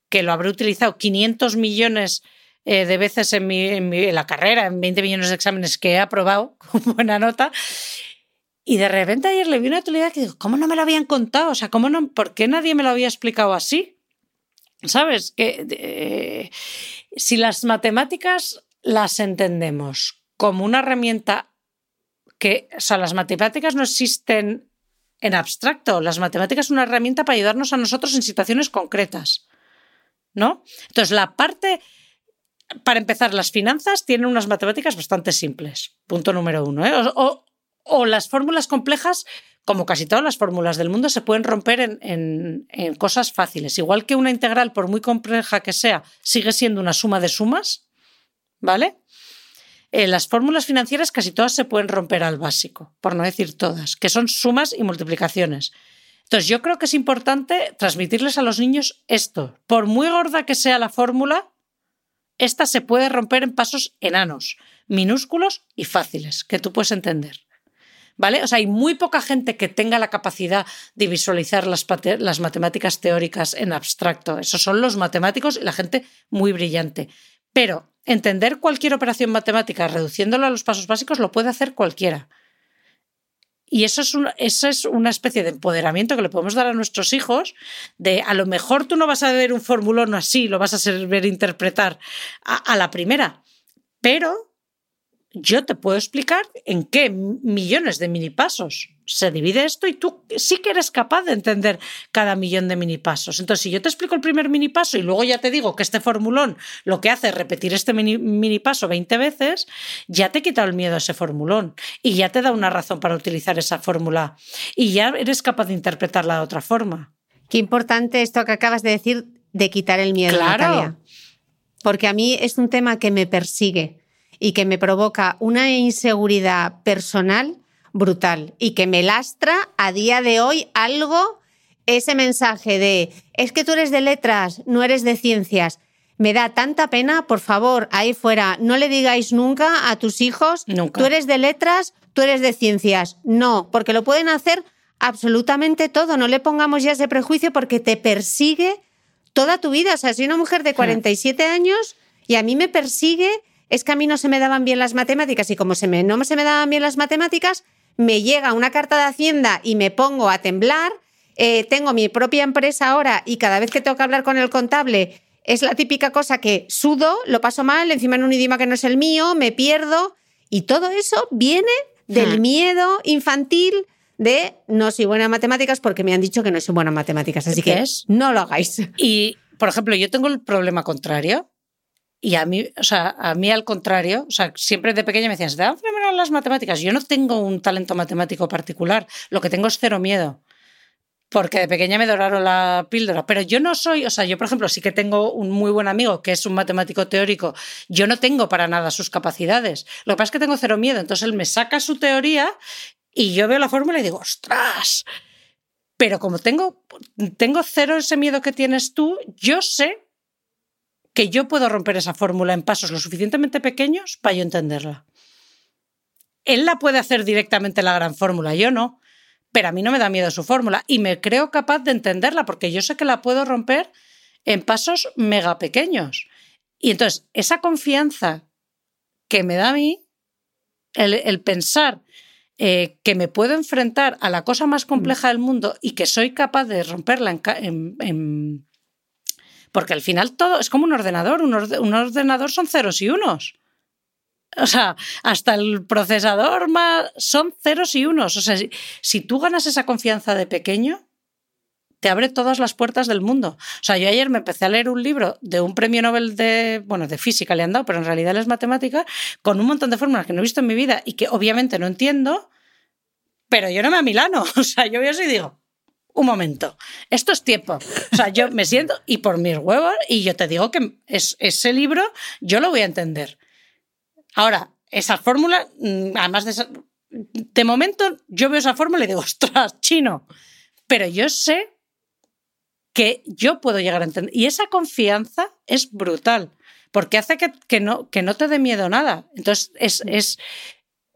que lo habré utilizado 500 millones eh, de veces en, mi, en, la carrera, en 20 millones de exámenes que he aprobado [laughs] con buena nota. Y de repente ayer le vi una utilidad que digo, ¿cómo no me lo habían contado? O sea, ¿cómo no, ¿por qué nadie me lo había explicado así? ¿Sabes? Que eh, si las matemáticas las entendemos como una herramienta que, o sea, las matemáticas no existen en abstracto, las matemáticas son una herramienta para ayudarnos a nosotros en situaciones concretas, ¿no? Entonces, la parte, para empezar, las finanzas tienen unas matemáticas bastante simples, punto número uno, ¿eh? o, las fórmulas complejas como casi todas las fórmulas del mundo, se pueden romper en, en, cosas fáciles. Igual que una integral, por muy compleja que sea, sigue siendo una suma de sumas, ¿vale? Eh, las fórmulas financieras casi todas se pueden romper al básico, por no decir todas, que son sumas y multiplicaciones. Entonces, yo creo que es importante transmitirles a los niños esto. Por muy gorda que sea la fórmula, esta se puede romper en pasos enanos, minúsculos y fáciles, que tú puedes entender. ¿Vale? O sea, hay muy poca gente que tenga la capacidad de visualizar las, las matemáticas teóricas en abstracto. Esos son los matemáticos y la gente muy brillante. Pero entender cualquier operación matemática reduciéndolo a los pasos básicos lo puede hacer cualquiera. Y eso es, una, especie de empoderamiento que le podemos dar a nuestros hijos, de a lo mejor tú no vas a ver un formulón así, lo vas a saber interpretar a, a la primera, pero yo te puedo explicar en qué millones de mini pasos se divide esto y tú sí que eres capaz de entender cada millón de mini pasos. Entonces, si yo te explico el primer mini paso y luego ya te digo que este formulón lo que hace es repetir este mini, paso 20 veces, ya te he quitado el miedo a ese formulón y ya te da una razón para utilizar esa fórmula y ya eres capaz de interpretarla de otra forma. Qué importante esto que acabas de decir de quitar el miedo, Natalia. Porque a mí es un tema que me persigue y que me provoca una inseguridad personal brutal y que me lastra a día de hoy algo, ese mensaje de, es que tú eres de letras, no eres de ciencias. Me da tanta pena, por favor, ahí fuera, no le digáis nunca a tus hijos, tú eres de letras, tú eres de ciencias. No, porque lo pueden hacer absolutamente todo. No le pongamos ya ese prejuicio porque te persigue toda tu vida. O sea, soy una mujer de 47 años y a mí me persigue es que a mí no se me daban bien las matemáticas y como se me, no se me daban bien las matemáticas, me llega una carta de Hacienda y me pongo a temblar. Eh, tengo mi propia empresa ahora y cada vez que tengo que hablar con el contable es la típica cosa que sudo, lo paso mal, encima en un idioma que no es el mío, me pierdo y todo eso viene del hmm. miedo infantil de no soy buena en matemáticas porque me han dicho que no soy buena en matemáticas, así que es? no lo hagáis. Y, por ejemplo, yo tengo el problema contrario y a mí, o sea, a mí al contrario, o sea, siempre de pequeña me decían, ¿se te fenomenal las matemáticas? Yo no tengo un talento matemático particular, lo que tengo es cero miedo. Porque de pequeña me doraron la píldora. Pero yo no soy, o sea, yo por ejemplo sí que tengo un muy buen amigo que es un matemático teórico. Yo no tengo para nada sus capacidades. Lo que pasa es que tengo cero miedo. Entonces él me saca su teoría y yo veo la fórmula y digo, ostras. Pero como tengo, tengo cero ese miedo que tienes tú, yo sé que yo puedo romper esa fórmula en pasos lo suficientemente pequeños para yo entenderla. Él la puede hacer directamente la gran fórmula, yo no, pero a mí no me da miedo su fórmula y me creo capaz de entenderla porque yo sé que la puedo romper en pasos mega pequeños. Y entonces, esa confianza que me da a mí, el, el pensar eh, que me puedo enfrentar a la cosa más compleja del mundo y que soy capaz de romperla en, porque al final todo es como un ordenador, un, ordenador son ceros y unos. O sea, hasta el procesador más son ceros y unos. O sea, si tú ganas esa confianza de pequeño, te abre todas las puertas del mundo. O sea, yo ayer me empecé a leer un libro de un premio Nobel de, bueno, de física le han dado, pero en realidad es matemática, con un montón de fórmulas que no he visto en mi vida y que obviamente no entiendo, pero yo no me a Milano. [laughs] O sea, yo veo eso y digo, un momento, esto es tiempo. O sea, yo me siento y por mis huevos y yo te digo que es, ese libro yo lo voy a entender. Ahora, esa fórmula, mm, además de... de momento yo veo esa fórmula y digo, [laughs] ostras, chino. Pero yo sé que yo puedo llegar a entender. Y esa confianza es brutal, porque hace que, no, que no te dé miedo nada. Entonces, es, es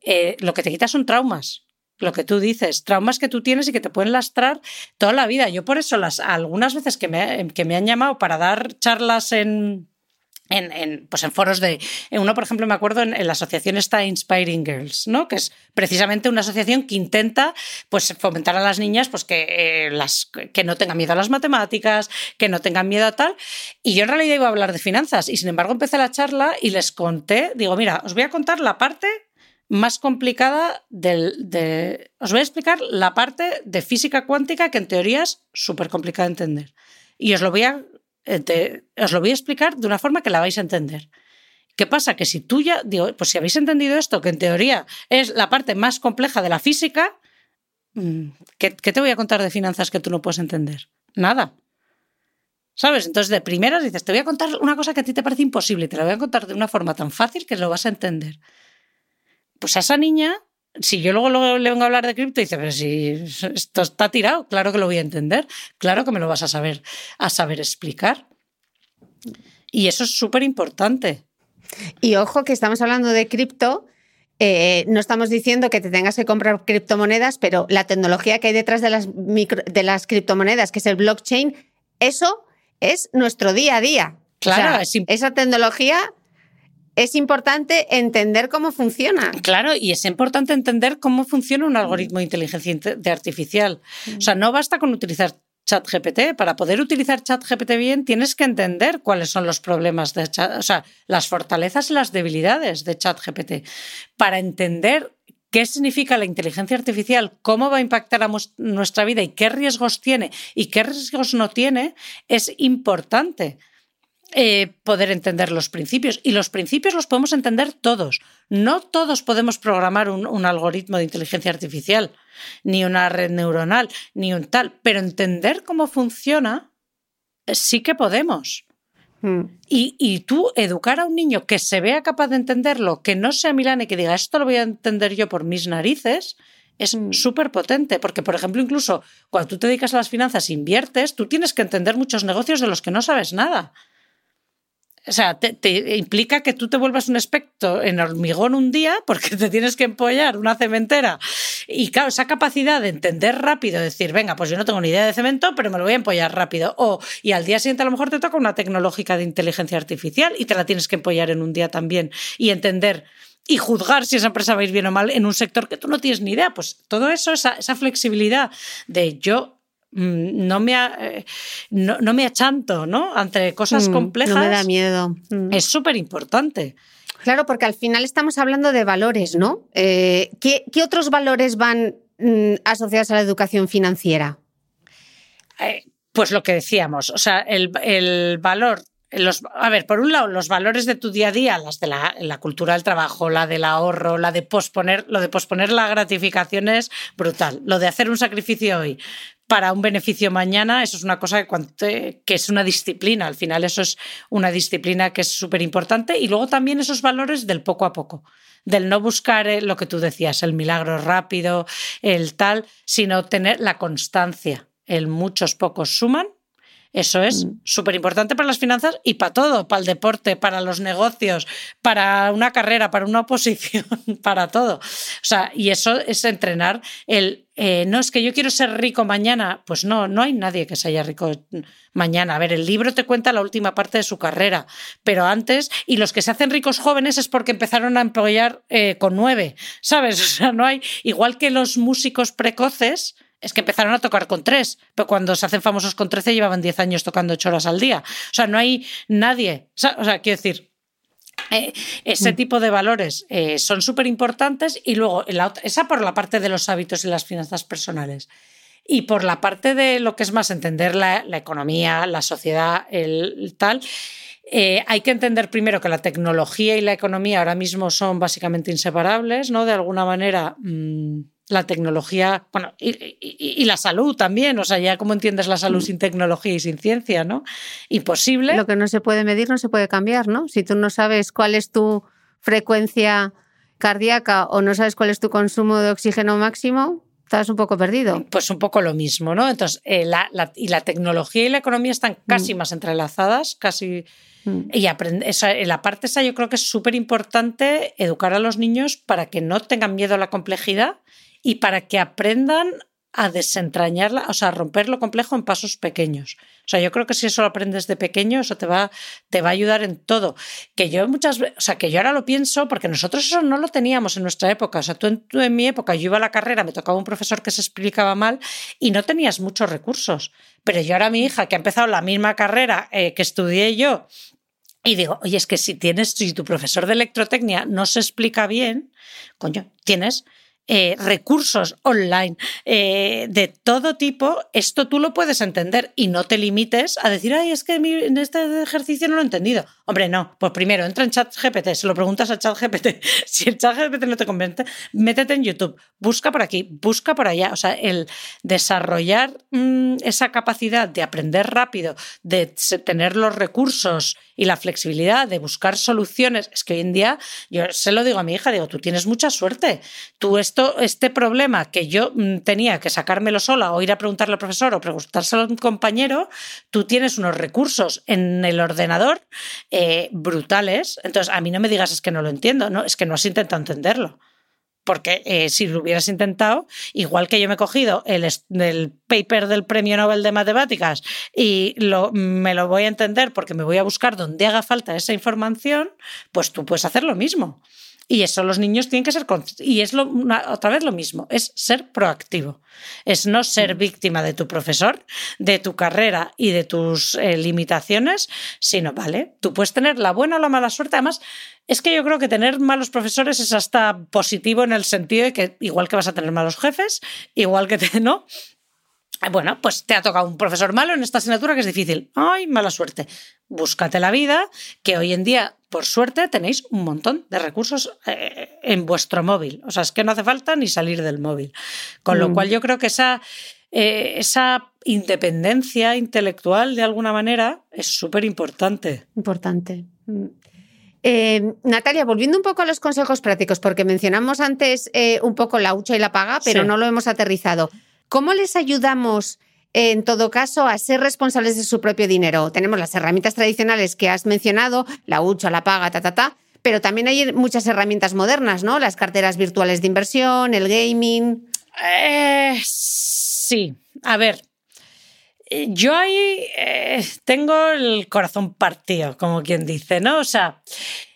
eh, lo que te quita son traumas. Lo que tú dices, traumas que tú tienes y que te pueden lastrar toda la vida. Yo por eso las algunas veces que me, que me han llamado para dar charlas en, en, pues en foros de. uno, por ejemplo, me acuerdo en, la asociación está Inspiring Girls, ¿no? Que es precisamente una asociación que intenta pues, fomentar a las niñas pues, que, eh, las, que no tengan miedo a las matemáticas, que no tengan miedo a tal. Y yo en realidad iba a hablar de finanzas. Y sin embargo, empecé la charla y les conté, digo, mira, os voy a contar la parte más complicada del, de. Os voy a explicar la parte de física cuántica que en teoría es súper complicada de entender. Y os lo voy a eh, os lo voy a explicar de una forma que la vais a entender. ¿Qué pasa? Que si tú ya, digo, pues si habéis entendido esto, que en teoría es la parte más compleja de la física, mm, ¿qué, te voy a contar de finanzas que tú no puedes entender? Nada. ¿Sabes? Entonces, de primeras dices, te voy a contar una cosa que a ti te parece imposible y te la voy a contar de una forma tan fácil que lo vas a entender. Pues a esa niña si yo luego, le vengo a hablar de cripto, dice, pero si esto está tirado, claro que lo voy a entender, claro que me lo vas a saber, a saber explicar. Y eso es súper importante. Y ojo que estamos hablando de cripto, eh, no estamos diciendo que te tengas que comprar criptomonedas, pero la tecnología que hay detrás de las, de las criptomonedas, que es el blockchain, eso es nuestro día a día. Claro, esa tecnología es importante entender cómo funciona. Claro, y es importante entender cómo funciona un algoritmo de inteligencia artificial. O sea, no basta con utilizar ChatGPT. Para poder utilizar ChatGPT bien, tienes que entender cuáles son los problemas de Chat, o sea, las fortalezas y las debilidades de ChatGPT. Para entender qué significa la inteligencia artificial, cómo va a impactar a nuestra vida y qué riesgos tiene y qué riesgos no tiene, es importante. Eh, poder entender los principios. Y los principios los podemos entender todos. No todos podemos programar un, algoritmo de inteligencia artificial, ni una red neuronal, ni un tal, pero entender cómo funciona eh, sí que podemos. Hmm. Y, tú educar a un niño que se vea capaz de entenderlo, que no sea Milán y que diga esto lo voy a entender yo por mis narices, es hmm. súper potente, porque por ejemplo incluso cuando tú te dedicas a las finanzas, inviertes, tú tienes que entender muchos negocios de los que no sabes nada. O sea, te, implica que tú te vuelvas un aspecto en hormigón un día porque te tienes que empollar una cementera. Y claro, esa capacidad de entender rápido, decir, venga, pues yo no tengo ni idea de cemento, pero me lo voy a empollar rápido. O, y al día siguiente a lo mejor te toca una tecnológica de inteligencia artificial y te la tienes que empollar en un día también. Y entender y juzgar si esa empresa va a ir bien o mal en un sector que tú no tienes ni idea. Pues todo eso, esa, esa flexibilidad de yo no me, eh, no, me achanto, ¿no? Ante cosas complejas. Mm, no me da miedo. Mm. Es súper importante. Claro, porque al final estamos hablando de valores, ¿no? Eh, ¿qué, otros valores van asociados a la educación financiera? Eh, pues lo que decíamos, o sea, el, el valor a ver, por un lado, los valores de tu día a día, las de la, cultura del trabajo, la del ahorro, la de posponer, lo de posponer la gratificación es brutal. Lo de hacer un sacrificio hoy para un beneficio mañana, eso es una cosa que, que es una disciplina. Al final, eso es una disciplina que es súper importante. Y luego también esos valores del poco a poco del no buscar eh, lo que tú decías, el milagro rápido, el tal, sino tener la constancia. El muchos pocos suman Eso es Mm. súper importante para las finanzas y para todo, para el deporte, para los negocios, para una carrera, para una oposición, [laughs] para todo. O sea, y eso es entrenar el, eh, no es que yo quiero ser rico mañana. Pues no, no hay nadie que se haya rico mañana. A ver, el libro te cuenta la última parte de su carrera, pero antes, y los que se hacen ricos jóvenes es porque empezaron a empollar eh, con nueve, ¿sabes? [laughs] O sea, no hay, igual que los músicos precoces, es que empezaron a tocar con tres, pero cuando se hacen famosos con trece llevaban diez años tocando ocho horas al día. O sea, no hay nadie. O sea, o sea quiero decir, eh, ese tipo de valores eh, son súper importantes y luego la otra- esa por la parte de los hábitos y las finanzas personales. Y por la parte de lo que es más entender la, la economía, la sociedad, el, el tal, eh, hay que entender primero que la tecnología y la economía ahora mismo son básicamente inseparables, ¿no? De alguna manera, mmm, la tecnología, bueno, y, y, y, la salud también, o sea, ya cómo entiendes la salud sin tecnología y sin ciencia, ¿no? Imposible. Lo que no se puede medir no se puede cambiar, ¿no? Si tú no sabes cuál es tu frecuencia cardíaca o no sabes cuál es tu consumo de oxígeno máximo, estás un poco perdido. Pues un poco lo mismo, ¿no? Entonces, eh, la, la, y la tecnología y la economía están casi mm. más entrelazadas, casi... Mm. Y aprende, esa, la parte esa yo creo que es súper importante educar a los niños para que no tengan miedo a la complejidad y para que aprendan a desentrañarla, o sea, a romper lo complejo en pasos pequeños. O sea, yo creo que si eso lo aprendes de pequeño, eso te va, te va a ayudar en todo. Que yo muchas veces, o sea, que yo ahora lo pienso porque nosotros eso no lo teníamos en nuestra época. O sea, tú en, mi época, yo iba a la carrera, me tocaba un profesor que se explicaba mal y no tenías muchos recursos. Pero yo ahora mi hija, que ha empezado la misma carrera eh, que estudié yo, y digo, oye, es que si tienes, si tu profesor de electrotecnia no se explica bien, coño, tienes eh, recursos online eh, de todo tipo, esto tú lo puedes entender y no te limites a decir, ay, es que en este ejercicio no lo he entendido. Hombre, no, pues primero entra en ChatGPT, se lo preguntas a ChatGPT. [laughs] Si el ChatGPT no te convence, métete en YouTube, busca por aquí, busca por allá. O sea, el desarrollar mmm, esa capacidad de aprender rápido, de tener los recursos y la flexibilidad de buscar soluciones. Es que hoy en día, yo se lo digo a mi hija, digo, tú tienes mucha suerte. Tú esto, este problema que yo mm, tenía que sacármelo sola o ir a preguntarle al profesor o preguntárselo a un compañero, tú tienes unos recursos en el ordenador eh, brutales. Entonces, a mí no me digas es que no lo entiendo, no, es que no has intentado entenderlo. Porque eh, si lo hubieras intentado, igual que yo me he cogido el, el paper del Premio Nobel de Matemáticas y lo, me lo voy a entender porque me voy a buscar donde haga falta esa información, pues tú puedes hacer lo mismo. Y eso los niños tienen que ser. Y es lo, una, otra vez lo mismo, es ser proactivo. Es no ser víctima de tu profesor, de tu carrera y de tus eh, limitaciones, sino, vale, tú puedes tener la buena o la mala suerte. Además, es que yo creo que tener malos profesores es hasta positivo en el sentido de que, igual que vas a tener malos jefes, igual que te, [laughs] ¿no? Bueno, pues te ha tocado un profesor malo en esta asignatura que es difícil. Ay, mala suerte. Búscate la vida, que hoy en día, por suerte, tenéis un montón de recursos eh, en vuestro móvil. O sea, es que no hace falta ni salir del móvil. Con mm. lo cual yo creo que esa, eh, esa independencia intelectual, de alguna manera, es súper importante. Importante. Eh, Natalia, volviendo un poco a los consejos prácticos, porque mencionamos antes un poco la hucha y la paga, pero sí. no lo hemos aterrizado. ¿Cómo les ayudamos, en todo caso, a ser responsables de su propio dinero? Tenemos las herramientas tradicionales que has mencionado, la hucha, la paga, ta, ta, ta, pero también hay muchas herramientas modernas, ¿no? Las carteras virtuales de inversión, el gaming. Eh, sí, a ver. Yo ahí eh, tengo el corazón partido, como quien dice, ¿no? O sea,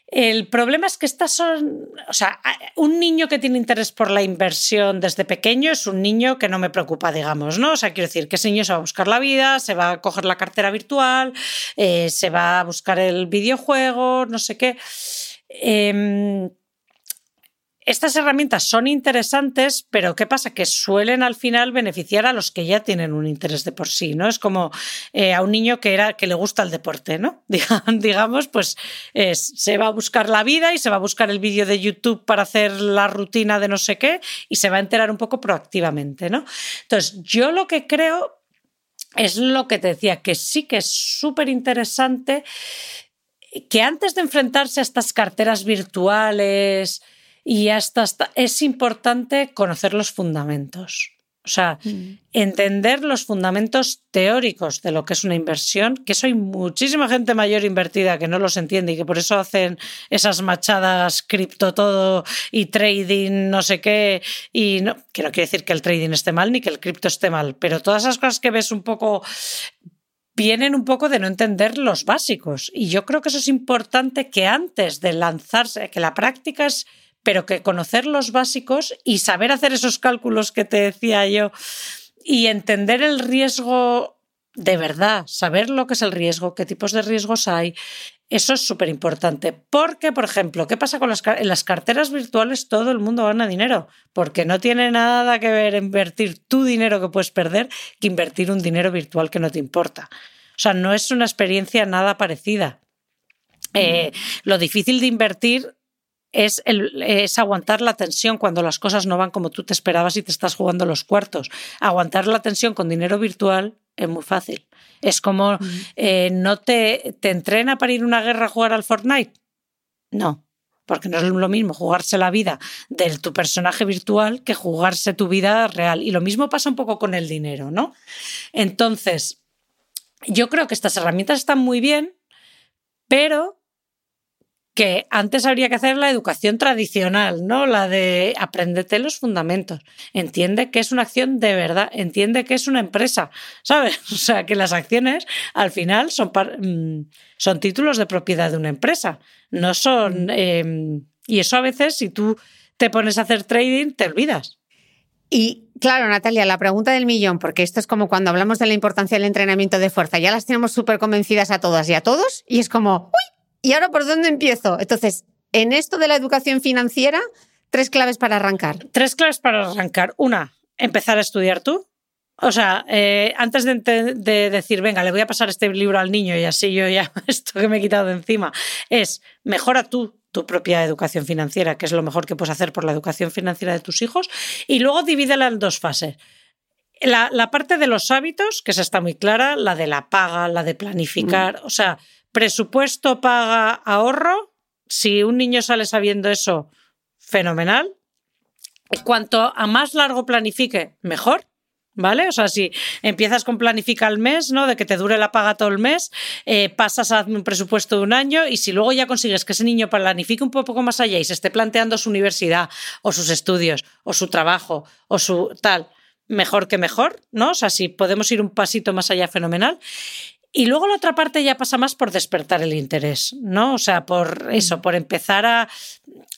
el problema es que estas son, o sea, un niño que tiene interés por la inversión desde pequeño es un niño que no me preocupa, digamos, ¿no? O sea, quiero decir que ese niño se va a buscar la vida, se va a coger la cartera virtual, eh, se va a buscar el videojuego, no sé qué. Eh, estas herramientas son interesantes, pero ¿qué pasa? Que suelen al final beneficiar a los que ya tienen un interés de por sí, ¿no? Es como eh, a un niño que, era, que le gusta el deporte, ¿no? [laughs] Digamos, pues es, se va a buscar la vida y se va a buscar el vídeo de YouTube para hacer la rutina de no sé qué y se va a enterar un poco proactivamente, ¿no? Entonces, yo lo que creo es lo que te decía, que sí que es súper interesante que antes de enfrentarse a estas carteras virtuales, y hasta, hasta es importante conocer los fundamentos. O sea, mm. entender los fundamentos teóricos de lo que es una inversión, que eso hay muchísima gente mayor invertida que no los entiende y que por eso hacen esas machadas cripto todo y trading no sé qué. Y no, que no quiere decir que el trading esté mal ni que el cripto esté mal, pero todas esas cosas que ves un poco vienen un poco de no entender los básicos. Y yo creo que eso es importante que antes de lanzarse, que la práctica es pero que conocer los básicos y saber hacer esos cálculos que te decía yo y entender el riesgo de verdad, saber lo que es el riesgo, qué tipos de riesgos hay, eso es súper importante. Porque, por ejemplo, ¿qué pasa con las, en las carteras virtuales? Todo el mundo gana dinero, porque no tiene nada que ver invertir tu dinero que puedes perder que invertir un dinero virtual que no te importa. O sea, no es una experiencia nada parecida. Eh, lo difícil de invertir es, es, aguantar la tensión cuando las cosas no van como tú te esperabas y te estás jugando los cuartos. Aguantar la tensión con dinero virtual es muy fácil. Es como, eh, ¿no te, te entrena para ir a una guerra a jugar al Fortnite? No, porque no es lo mismo jugarse la vida de tu personaje virtual que jugarse tu vida real. Y lo mismo pasa un poco con el dinero, ¿no? Entonces, yo creo que estas herramientas están muy bien, pero que antes habría que hacer la educación tradicional, ¿no? La de aprendete los fundamentos. Entiende que es una acción de verdad, entiende que es una empresa, ¿sabes? [laughs] O sea, que las acciones al final son, mm, son títulos de propiedad de una empresa, no son... Em, y eso a veces, si tú te pones a hacer trading, te olvidas. Y claro, Natalia, la pregunta del millón, porque esto es como cuando hablamos de la importancia del entrenamiento de fuerza, ya las tenemos súper convencidas a todas y a todos, y es como, uy, ¿Y ahora por dónde empiezo? Entonces, en esto de la educación financiera, tres claves para arrancar. Tres claves para arrancar. Una, empezar a estudiar tú. O sea, eh, antes de, de, decir, venga, le voy a pasar este libro al niño y así yo ya [laughs] esto que me he quitado de encima, es mejora tú tu propia educación financiera, que es lo mejor que puedes hacer por la educación financiera de tus hijos, y luego divídela en dos fases. La, la parte de los hábitos, que esa está muy clara, la de la paga, la de planificar, o sea, presupuesto paga ahorro. Si un niño sale sabiendo eso, fenomenal. Cuanto a más largo planifique, mejor. ¿Vale? O sea, si empiezas con planifica el mes, ¿no? De que te dure la paga todo el mes, eh, pasas a un presupuesto de un año y si luego ya consigues que ese niño planifique un poco más allá y se esté planteando su universidad o sus estudios o su trabajo o su tal, mejor que mejor, ¿no? O sea, si podemos ir un pasito más allá, fenomenal. Y luego la otra parte ya pasa más por despertar el interés, ¿no? O sea, por eso, por empezar a,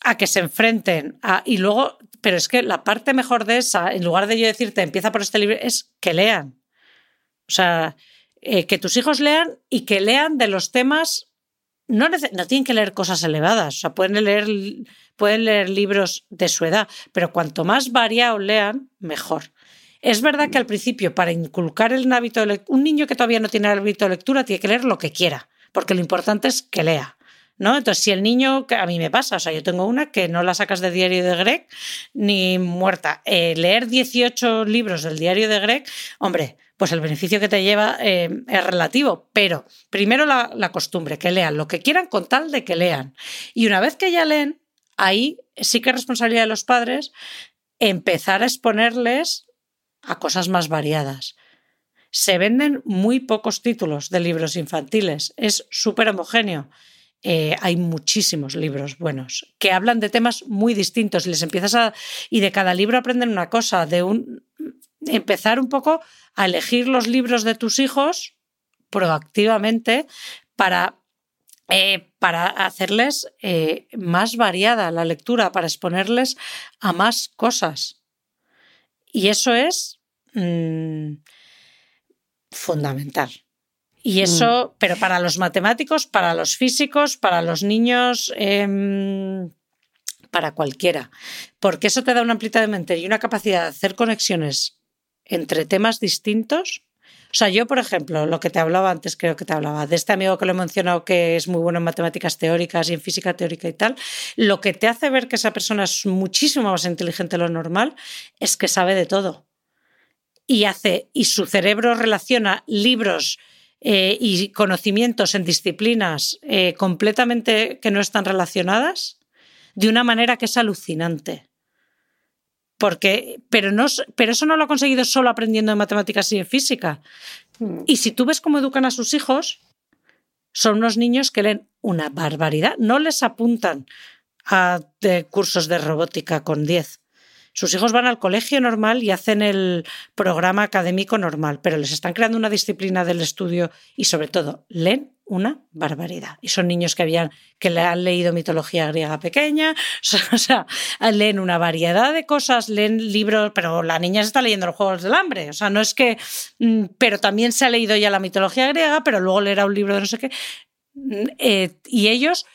a que se enfrenten. A, y luego, pero es que la parte mejor de esa, en lugar de yo decirte empieza por este libro, es que lean. O sea, eh, que tus hijos lean y que lean de los temas. No, no tienen que leer cosas elevadas, o sea, pueden leer, pueden leer libros de su edad, pero cuanto más variado lean, mejor. Es verdad que al principio, para inculcar el hábito de lectura, un niño que todavía no tiene el hábito de lectura tiene que leer lo que quiera, porque lo importante es que lea. ¿No? Entonces, si el niño, a mí me pasa, o sea, yo tengo una que no la sacas de diario de Greg ni muerta. Eh, leer 18 libros del diario de Greg, hombre, pues el beneficio que te lleva eh, es relativo, pero primero la, la, costumbre, que lean lo que quieran con tal de que lean. Y una vez que ya leen, ahí sí que es responsabilidad de los padres empezar a exponerles a cosas más variadas. Se venden muy pocos títulos de libros infantiles, es súper homogéneo. Eh, hay muchísimos libros buenos que hablan de temas muy distintos y les empiezas a y de cada libro aprenden una cosa de un empezar un poco a elegir los libros de tus hijos proactivamente para eh, para hacerles eh, más variada la lectura, para exponerles a más cosas. Y eso es mm, fundamental. Y eso, mm. pero para los matemáticos, para los físicos, para los niños, em, para cualquiera. Porque eso te da una amplitud de mente y una capacidad de hacer conexiones entre temas distintos o sea, yo, por ejemplo, lo que te hablaba antes, creo que te hablaba, de este amigo que lo he mencionado que es muy bueno en matemáticas teóricas y en física teórica y tal, lo que te hace ver que esa persona es muchísimo más inteligente de lo normal es que sabe de todo. Y hace, y su cerebro relaciona libros eh, y conocimientos en disciplinas eh, completamente que no están relacionadas de una manera que es alucinante. Porque, pero, no, pero eso no lo ha conseguido solo aprendiendo de matemáticas y de física. Mm. Y si tú ves cómo educan a sus hijos, son unos niños que leen una barbaridad. No les apuntan a cursos de robótica con 10. Sus hijos van al colegio normal y hacen el programa académico normal, pero les están creando una disciplina del estudio y sobre todo leen una barbaridad. Y son niños que habían que le han leído mitología griega pequeña, [laughs] o sea, leen una variedad de cosas, leen libros, pero la niña se está leyendo los Juegos del Hambre, o sea, no es que, mm, pero también se ha leído ya la mitología griega, pero luego leerá un libro de no sé qué. Mm, eh, y ellos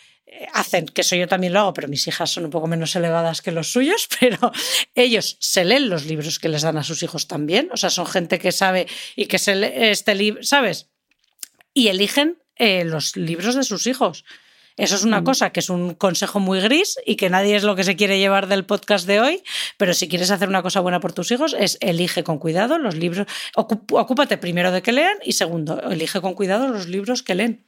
hacen, que eso yo también lo hago, pero mis hijas son un poco menos elevadas que los suyos, [laughs] pero ellos se leen los libros que les dan a sus hijos también, o sea, son gente que sabe y que se lee este libro, ¿sabes? Y eligen eh, los libros de sus hijos. Eso es una mm. cosa que es un consejo muy gris y que nadie es lo que se quiere llevar del podcast de hoy, pero si quieres hacer una cosa buena por tus hijos es elige con cuidado los libros, ocúpate primero de que lean y segundo, elige con cuidado los libros que leen.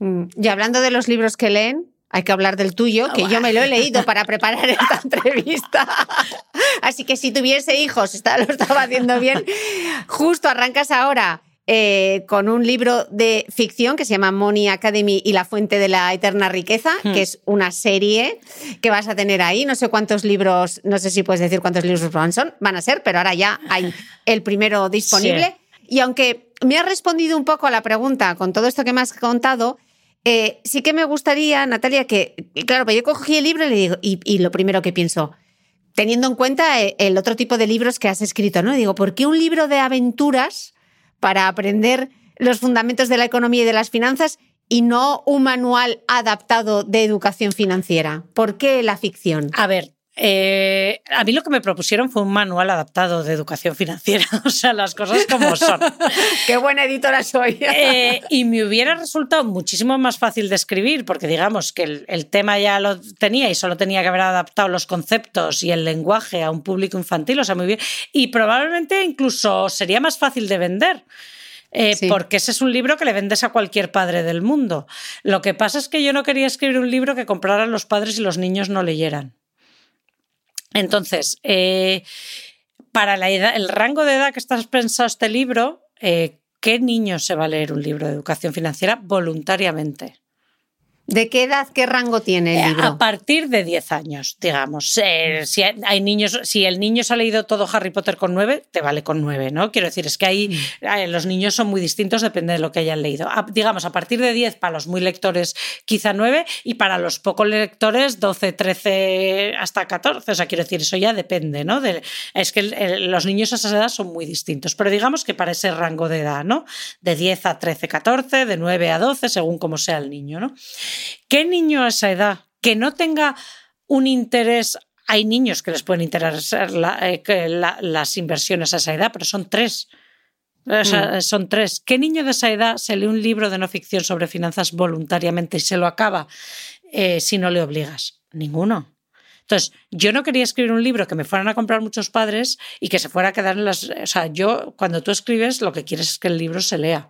Mm. Y hablando de los libros que leen, hay que hablar del tuyo, que yo me lo he leído para preparar esta [laughs] entrevista. Así que si tuviese hijos, lo estaba haciendo bien. Justo arrancas ahora eh, con un libro de ficción que se llama Money Academy y la fuente de la eterna riqueza, hmm. que es una serie que vas a tener ahí. No sé cuántos libros, no sé si puedes decir cuántos libros son, van a ser, pero ahora ya hay [laughs] el primero disponible. Y aunque me has respondido un poco a la pregunta con todo esto que me has contado, eh, sí que me gustaría, Natalia, que, claro, pues yo cogí el libro y le digo, y, lo primero que pienso, teniendo en cuenta eh, el otro tipo de libros que has escrito, ¿no? Digo, ¿por qué un libro de aventuras para aprender los fundamentos de la economía y de las finanzas y no un manual adaptado de educación financiera? ¿Por qué la ficción? A ver, eh, a mí lo que me propusieron fue un manual adaptado de educación financiera, [laughs] o sea, las cosas como son. [laughs] Qué buena editora soy. [laughs] Eh, y me hubiera resultado muchísimo más fácil de escribir, porque digamos que el, tema ya lo tenía y solo tenía que haber adaptado los conceptos y el lenguaje a un público infantil, o sea, muy bien. Y probablemente incluso sería más fácil de vender. Eh, porque ese es un libro que le vendes a cualquier padre del mundo. Lo que pasa es que yo no quería escribir un libro que compraran los padres y los niños no leyeran. Entonces, eh, para la edad, el rango de edad que estás pensando este libro, eh, ¿qué niño se va a leer un libro de educación financiera voluntariamente? ¿De qué edad, qué rango tiene el eh, libro? A partir de 10 años, digamos. Eh, si hay niños, si el niño se ha leído todo Harry Potter con 9, te vale con 9, ¿no? Quiero decir, es que ahí mm. eh, los niños son muy distintos, depende de lo que hayan leído. digamos, a partir de 10 para los muy lectores, quizá 9, y para los pocos lectores, 12, 13, hasta 14. O sea, quiero decir, eso ya depende, ¿no? es que los niños a esa edad son muy distintos. Pero digamos que para ese rango de edad, ¿no? De 10 a 13, 14, de 9 a 12, según como sea el niño, ¿no? ¿Qué niño a esa edad que no tenga un interés? Hay niños que les pueden interesar eh, las inversiones a esa edad, pero son tres. Mm. Son tres. ¿Qué niño de esa edad se lee un libro de no ficción sobre finanzas voluntariamente y se lo acaba eh, si no le obligas? Ninguno. Entonces, yo no quería escribir un libro que me fueran a comprar muchos padres y que se fuera a quedar en las... O sea, yo, cuando tú escribes, lo que quieres es que el libro se lea.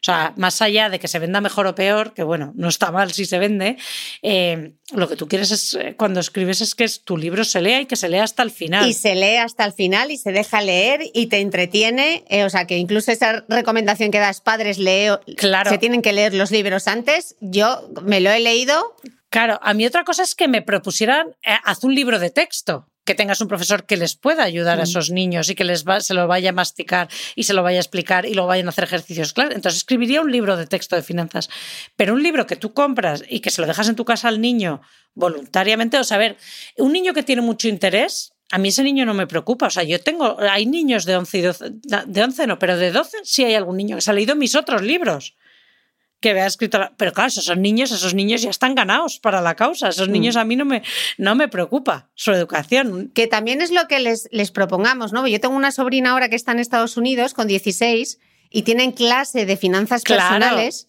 O sea, más allá de que se venda mejor o peor, que bueno, no está mal si se vende, eh, lo que tú quieres es, eh, cuando escribes es que tu libro se lea y que se lea hasta el final. Y se lee hasta el final y se deja leer y te entretiene. Eh, o sea, que incluso esa recomendación que das padres, leo, claro. se tienen que leer los libros antes. Yo me lo he leído. Claro, a mí otra cosa es que me propusieran, haz un libro de texto que tengas un profesor que les pueda ayudar a mm. esos niños y que les se lo vaya a masticar y se lo vaya a explicar y lo vayan a hacer ejercicios. Claro, entonces escribiría un libro de texto de finanzas, pero un libro que tú compras y que se lo dejas en tu casa al niño voluntariamente, o sea, a ver, un niño que tiene mucho interés, a mí ese niño no me preocupa. O sea, yo tengo, hay niños de 11 y 12, de 11 no, pero de 12 sí hay algún niño que se ha leído mis otros libros que vea escrito. Pero claro, esos niños, esos niños ya están ganados para la causa. Esos mm. niños a mí no me, no me preocupa su educación. Que también es lo que les, les propongamos, ¿no? Yo tengo una sobrina ahora que está en Estados Unidos con 16 y tienen clase de finanzas personales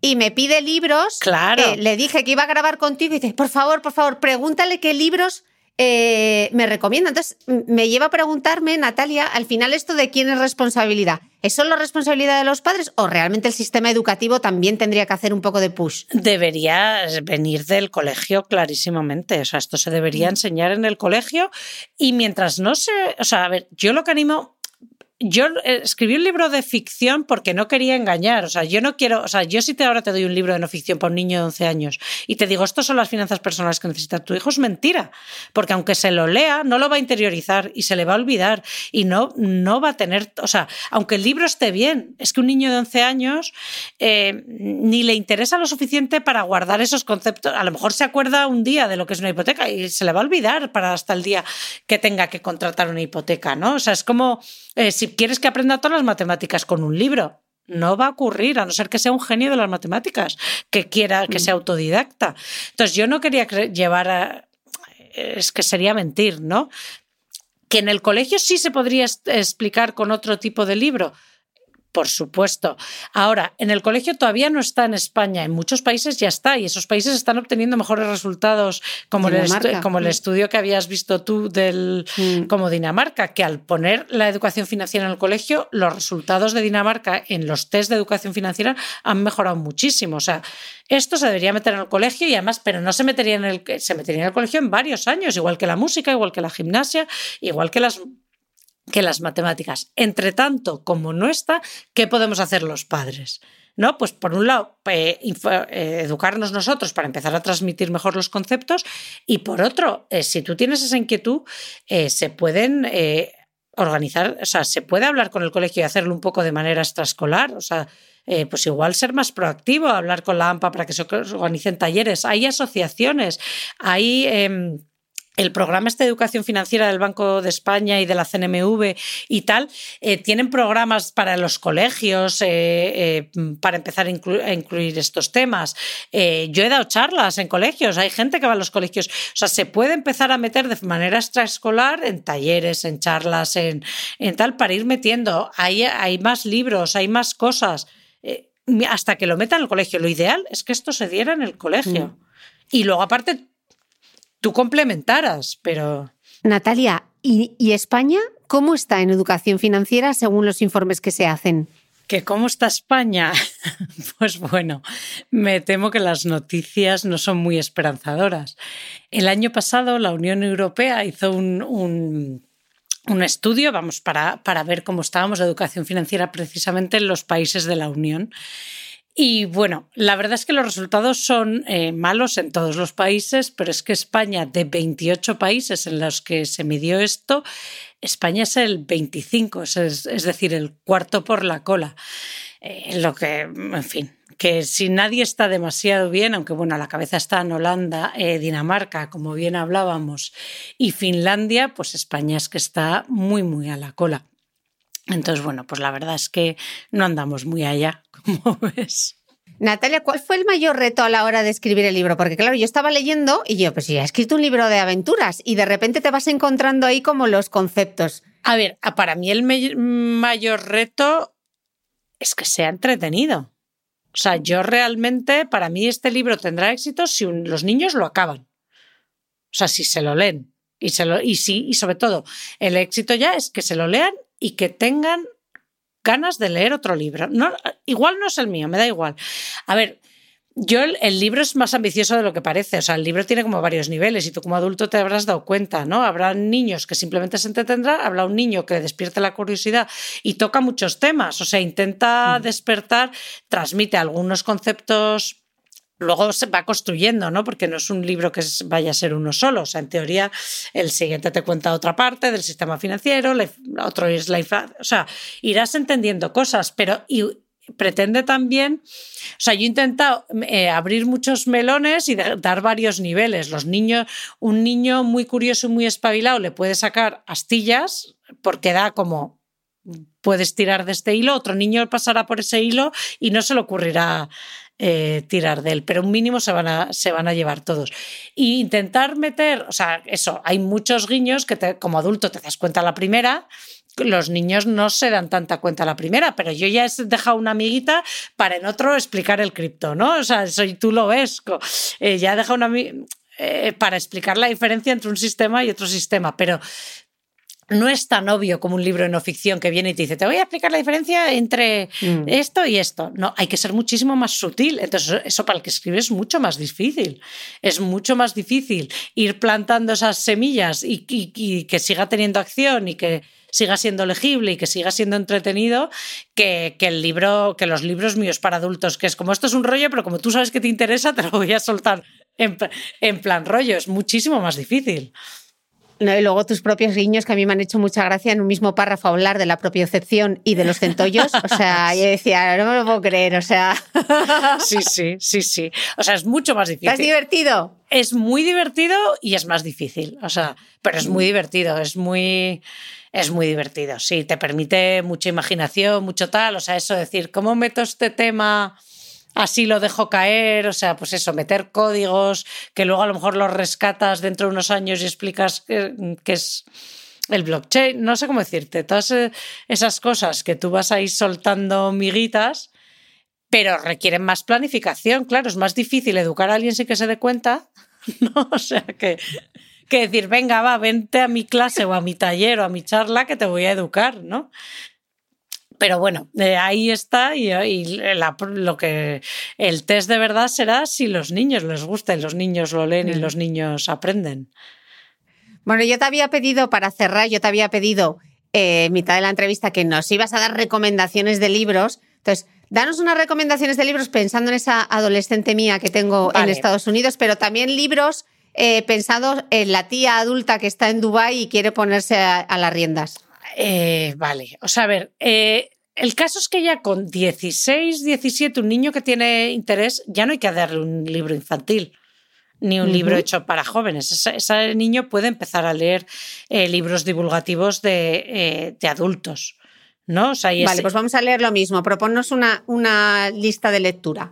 y me pide libros. Claro. Eh, le dije que iba a grabar contigo y dice, por favor, por favor, pregúntale qué libros eh, me recomienda. Entonces, me lleva a preguntarme, Natalia, al final esto de quién es responsabilidad. ¿Es solo responsabilidad de los padres o realmente el sistema educativo también tendría que hacer un poco de push? Debería venir del colegio clarísimamente. O sea, esto se debería mm. enseñar en el colegio y mientras no se... O sea, a ver, yo lo que animo yo eh, escribí un libro de ficción porque no quería engañar. O sea, yo no quiero. O sea, yo si te ahora te doy un libro de no ficción para un niño de 11 años y te digo, estos son las finanzas personales que necesita tu hijo, es mentira. Porque aunque se lo lea, no lo va a interiorizar y se le va a olvidar y no, no va a tener. O sea, aunque el libro esté bien, es que un niño de 11 años eh, ni le interesa lo suficiente para guardar esos conceptos. A lo mejor se acuerda un día de lo que es una hipoteca y se le va a olvidar para hasta el día que tenga que contratar una hipoteca, ¿no? O sea, es como eh, si quieres que aprenda todas las matemáticas con un libro. No va a ocurrir, a no ser que sea un genio de las matemáticas, que quiera que sea autodidacta. Entonces, yo no quería llevar a. Es que sería mentir, ¿no? Que en el colegio sí se podría explicar con otro tipo de libro. Por supuesto. Ahora, en el colegio todavía no está en España, en muchos países ya está y esos países están obteniendo mejores resultados, como, el, como el, mm. estudio que habías visto tú del mm. como Dinamarca, que al poner la educación financiera en el colegio, los resultados de Dinamarca en los test de educación financiera han mejorado muchísimo. O sea, esto se debería meter en el colegio y además, pero no se metería en el se metería en el colegio en varios años, igual que la música, igual que la gimnasia, igual que las que las matemáticas. Entre tanto, como no está, ¿qué podemos hacer los padres? ¿No? Pues por un lado, eh, educarnos nosotros para empezar a transmitir mejor los conceptos y por otro, eh, si tú tienes esa inquietud, eh, se pueden organizar, o sea, se puede hablar con el colegio y hacerlo un poco de manera extraescolar, o sea, pues igual ser más proactivo, hablar con la AMPA para que se organicen talleres, hay asociaciones, hay em, el programa este de educación financiera del Banco de España y de la CNMV y tal, eh, tienen programas para los colegios eh, eh, para empezar a, incluir estos temas. yo he dado charlas en colegios, hay gente que va a los colegios. O sea, se puede empezar a meter de manera extraescolar en talleres, en charlas, en, tal, para ir metiendo. Hay, hay más libros, hay más cosas. hasta que lo metan en el colegio. Lo ideal es que esto se diera en el colegio. Mm. Y luego, aparte, tú complementaras, pero... Natalia, ¿y, España cómo está en educación financiera según los informes que se hacen? ¿Que cómo está España? [laughs] Pues bueno, me temo que las noticias no son muy esperanzadoras. El año pasado la Unión Europea hizo un, un, estudio, vamos, para, para ver cómo estábamos de educación financiera precisamente en los países de la Unión. Y bueno, la verdad es que los resultados son eh, malos en todos los países, pero es que España, de 28 países en los que se midió esto, España es el 25, es, decir, el cuarto por la cola. Eh, lo que, en fin, que si nadie está demasiado bien, aunque bueno, a la cabeza están Holanda, eh, Dinamarca, como bien hablábamos, y Finlandia, pues España es que está muy, muy a la cola. Entonces, bueno, pues la verdad es que no andamos muy allá, [laughs] como ves. Natalia, ¿cuál fue el mayor reto a la hora de escribir el libro? Porque claro, yo estaba leyendo y yo, pues ya he escrito un libro de aventuras y de repente te vas encontrando ahí como los conceptos. A ver, para mí el mayor reto es que sea entretenido. O sea, yo realmente, para mí este libro tendrá éxito si los niños lo acaban. O sea, si se lo leen. Y, se lo, y, sí, y sobre todo, el éxito ya es que se lo lean y que tengan ganas de leer otro libro. No, igual no es el mío, me da igual. A ver, yo el, libro es más ambicioso de lo que parece, o sea, el libro tiene como varios niveles y tú como adulto te habrás dado cuenta, ¿no? Habrá niños que simplemente se entretendrán, habrá un niño que le despierte la curiosidad y toca muchos temas, o sea, intenta mm. despertar, transmite algunos conceptos luego se va construyendo, ¿no? Porque no es un libro que vaya a ser uno solo. O sea, en teoría, el siguiente te cuenta otra parte del sistema financiero, otro es la. O sea, irás entendiendo cosas, pero y pretende también. O sea, yo he intentado eh, abrir muchos melones y dar varios niveles. Los niños, un niño muy curioso y muy espabilado le puede sacar astillas porque da como puedes tirar de este hilo, otro niño pasará por ese hilo y no se le ocurrirá eh, tirar de él, pero un mínimo se van, a, se van a llevar todos. Y intentar meter, o sea, eso, hay muchos guiños que como adulto te das cuenta la primera, los niños no se dan tanta cuenta la primera, pero yo ya he dejado una amiguita para en otro explicar el cripto, ¿no? O sea, eso, tú lo ves, eh, ya he dejado una eh, para explicar la diferencia entre un sistema y otro sistema, pero no es tan obvio como un libro de no ficción que viene y te dice, te voy a explicar la diferencia entre mm. esto y esto. No, hay que ser muchísimo más sutil. Entonces, eso para el que escribe es mucho más difícil. Es mucho más difícil ir plantando esas semillas y, que siga teniendo acción y que siga siendo legible y que siga siendo entretenido que, el libro, que los libros míos para adultos, que es como esto es un rollo, pero como tú sabes que te interesa, te lo voy a soltar en, en plan rollo. Es muchísimo más difícil. No, y luego tus propios guiños que a mí me han hecho mucha gracia en un mismo párrafo hablar de la propiocepción y de los centollos. O sea, [laughs] yo decía, no me lo puedo creer, o sea. [laughs] Sí, sí, sí, sí. O sea, es mucho más difícil. ¿Es divertido? Es muy divertido y es más difícil. O sea, pero es muy divertido, es muy. Es muy divertido, sí, te permite mucha imaginación, mucho tal, o sea, eso decir, ¿cómo meto este tema así lo dejo caer, o sea, pues eso, meter códigos que luego a lo mejor los rescatas dentro de unos años y explicas qué, es el blockchain, no sé cómo decirte, todas eh, esas cosas que tú vas a ir soltando miguitas, pero requieren más planificación, claro, es más difícil educar a alguien sin que se dé cuenta, [laughs] ¿no? O sea, que, que decir, venga, va, vente a mi clase o a mi taller o a mi charla que te voy a educar, ¿no? Pero bueno, eh, ahí está y, lo que el test de verdad será si los niños les gusta y los niños lo leen y mm. los niños aprenden. Bueno, yo te había pedido, para cerrar, yo te había pedido eh, mitad de la entrevista que nos ibas a dar recomendaciones de libros. Entonces, danos unas recomendaciones de libros pensando en esa adolescente mía que tengo en Estados Unidos, pero también libros eh, pensados en la tía adulta que está en Dubái y quiere ponerse a las riendas. Eh, vale, o sea, a ver, eh, el caso es que ya con 16, 17, un niño que tiene interés, ya no hay que darle un libro infantil ni un libro hecho para jóvenes. Ese, niño puede empezar a leer eh, libros divulgativos de, adultos. ¿no? Vale, pues vamos a leer lo mismo. Proponnos una, una lista de lectura.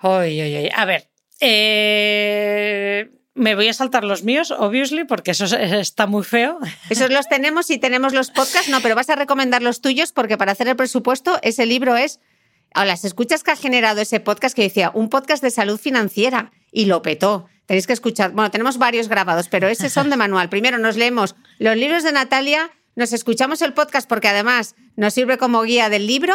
Oye, A ver. Eh, me voy a saltar los míos, obviously, porque eso está muy feo. Esos los tenemos y tenemos los podcasts, no, pero vas a recomendar los tuyos porque para hacer el presupuesto ese libro es... Ahora, las escuchas que ha generado ese podcast que decía, un podcast de salud financiera y lo petó. Tenéis que escuchar, bueno, tenemos varios grabados, pero ese son de manual. Primero nos leemos los libros de Natalia, nos escuchamos el podcast porque además nos sirve como guía del libro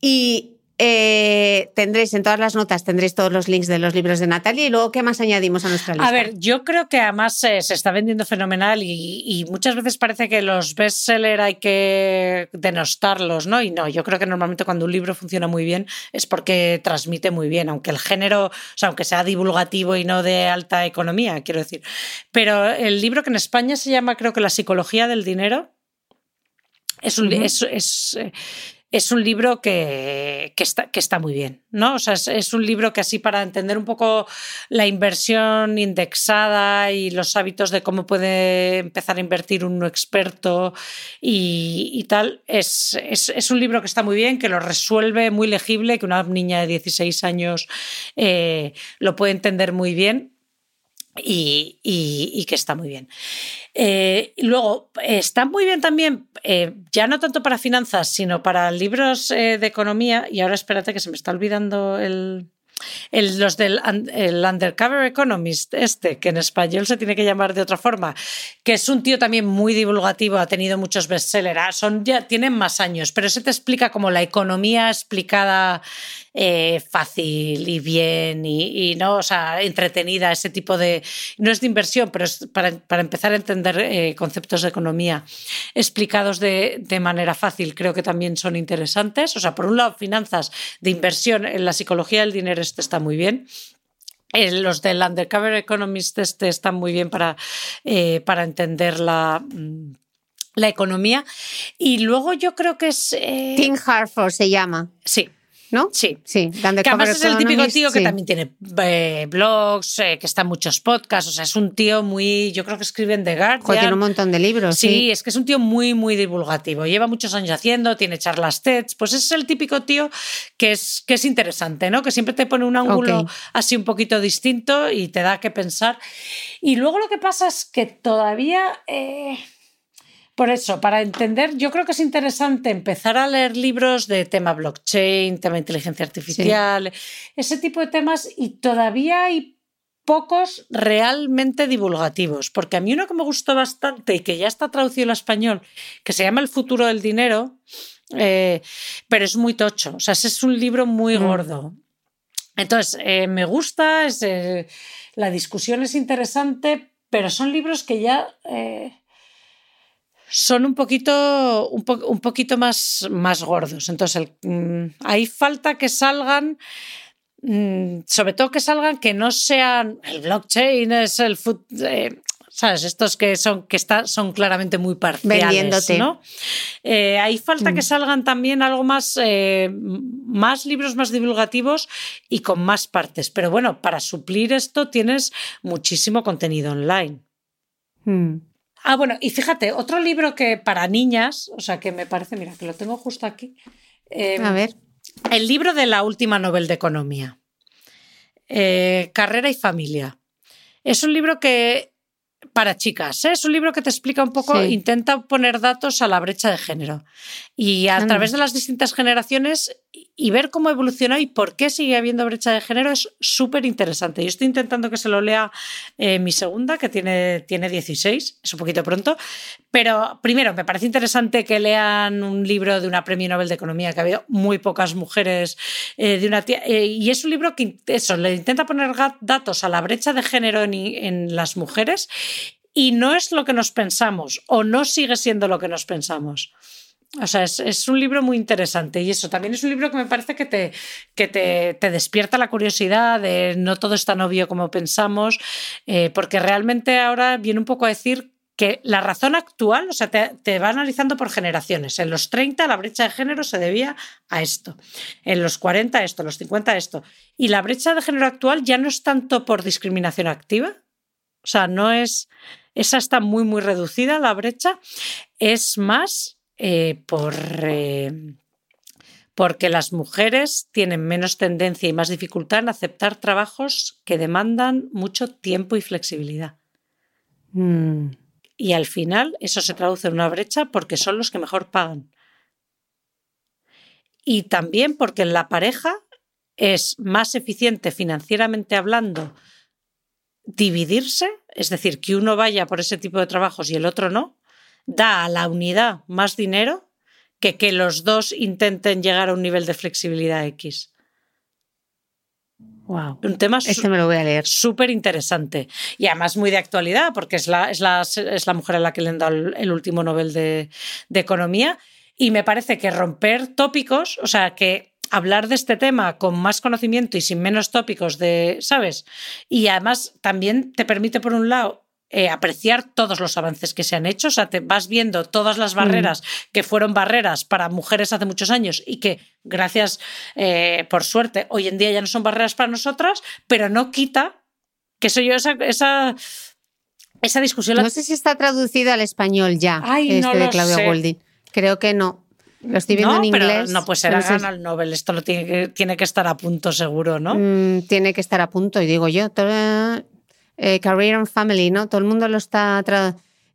y eh, tendréis en todas las notas, tendréis todos los links de los libros de Natalia y luego, ¿qué más añadimos a nuestra lista? A ver, yo creo que además se está vendiendo fenomenal y, muchas veces parece que los bestsellers hay que denostarlos, ¿no? Y no, yo creo que normalmente cuando un libro funciona muy bien es porque transmite muy bien, aunque el género, o sea, aunque sea divulgativo y no de alta economía, quiero decir. Pero el libro que en España se llama, creo que La psicología del dinero, es un, es, eh, es un libro que, está, que está muy bien, ¿no? O sea, es, un libro que así para entender un poco la inversión indexada y los hábitos de cómo puede empezar a invertir un experto y, tal, es, es, un libro que está muy bien, que lo resuelve muy legible, que una niña de 16 años eh, lo puede entender muy bien y, que está muy bien. Eh, luego, está muy bien también, eh, ya no tanto para finanzas, sino para libros eh, de economía, y ahora espérate que se me está olvidando el, los del el Undercover Economist, este, que en español se tiene que llamar de otra forma, que es un tío también muy divulgativo, ha tenido muchos bestsellers, ah, son ya tienen más años, pero se te explica como la economía explicada eh, fácil y bien y, no, o sea, entretenida, ese tipo de. No es de inversión, pero es para, empezar a entender eh, conceptos de economía explicados de, de, manera fácil, creo que también son interesantes. O sea, por un lado, finanzas de inversión en la psicología del dinero, este está muy bien. Eh, los del Undercover Economist este están muy bien para, para entender la mm, la economía. Y luego yo creo que es. Tim Harford se llama. Sí. ¿No? Sí. Sí, que además es el típico tío que también tiene eh, blogs, eh, que está en muchos podcasts, o sea, es un tío muy, yo creo que escribe en The Guardian. tiene un montón de libros. Sí, es que es un tío muy, muy divulgativo. Lleva muchos años haciendo, tiene charlas TED, pues es el típico tío que es, que es interesante, ¿no? Que siempre te pone un ángulo así un poquito distinto y te da que pensar. Y luego lo que pasa es que todavía... Eh, por eso, para entender, yo creo que es interesante empezar a leer libros de tema blockchain, tema inteligencia artificial, ese tipo de temas, y todavía hay pocos realmente divulgativos, porque a mí uno que me gustó bastante y que ya está traducido al español, que se llama El futuro del dinero, eh, pero es muy tocho, o sea, es un libro muy mm. gordo. Entonces, eh, me gusta, es, eh, la discusión es interesante, pero son libros que ya son un poquito, un, un poquito más, más, gordos. Entonces, mm, hay falta que salgan Mm, sobre todo que salgan que no sean el blockchain, es el food, eh, ¿sabes? Estos que son, que está, son claramente muy parciales. Vendiéndote. ¿no? Eh, hay falta que mm. salgan también algo más, eh, más libros más divulgativos y con más partes. Pero bueno, para suplir esto tienes muchísimo contenido online. Mm. Ah, bueno, y fíjate, otro libro que para niñas, o sea, que me parece, mira, que lo tengo justo aquí. A ver. El libro de la última Nobel de Economía, eh, Carrera y Familia. Es un libro que, para chicas, ¿eh? es un libro que te explica un poco, intenta poner datos a la brecha de género. Y a través de las distintas generaciones y ver cómo evoluciona y por qué sigue habiendo brecha de género es súper interesante. Yo estoy intentando que se lo lea eh, mi segunda, que tiene, tiene 16, es un poquito pronto, pero primero me parece interesante que lean un libro de una premio Nobel de Economía, que ha habido muy pocas mujeres eh, de una eh, y es un libro que eso, le intenta poner datos a la brecha de género en, en las mujeres y no es lo que nos pensamos o no sigue siendo lo que nos pensamos. O sea, es, un libro muy interesante y eso también es un libro que me parece que te, que te, despierta la curiosidad de no todo es tan obvio como pensamos, eh, porque realmente ahora viene un poco a decir que la razón actual, o sea, te, va analizando por generaciones. En los 30 la brecha de género se debía a esto, en los 40 esto, en los 50 esto. Y la brecha de género actual ya no es tanto por discriminación activa, o sea, no es, esa está muy, muy reducida la brecha, es más eh, por, eh, porque las mujeres tienen menos tendencia y más dificultad en aceptar trabajos que demandan mucho tiempo y flexibilidad. Mm. Y al final eso se traduce en una brecha porque son los que mejor pagan. Y también porque en la pareja es más eficiente financieramente hablando dividirse, es decir, que uno vaya por ese tipo de trabajos y el otro no, da a la unidad más dinero que que los dos intenten llegar a un nivel de flexibilidad X. Wow. Un tema este me lo voy a leer. súper interesante y además muy de actualidad porque es la, es la, es la mujer a la que le han dado el, último Nobel de, de Economía y me parece que romper tópicos, o sea, que hablar de este tema con más conocimiento y sin menos tópicos de, ¿sabes? Y además también te permite, por un lado, eh, apreciar todos los avances que se han hecho. O sea, te vas viendo todas las barreras mm. que fueron barreras para mujeres hace muchos años y que, gracias, eh, por suerte, hoy en día ya no son barreras para nosotras, pero no quita que soy yo esa, esa, esa discusión. No sé si está traducido al español ya, este de Claudia Golding. Creo que no. Lo estoy viendo en inglés. no, pues será no el Nobel. Esto lo tiene que, tiene que estar a punto, seguro, ¿no? Mm, tiene que estar a punto, y digo yo. Eh, Career and Family, ¿no? Todo el mundo lo está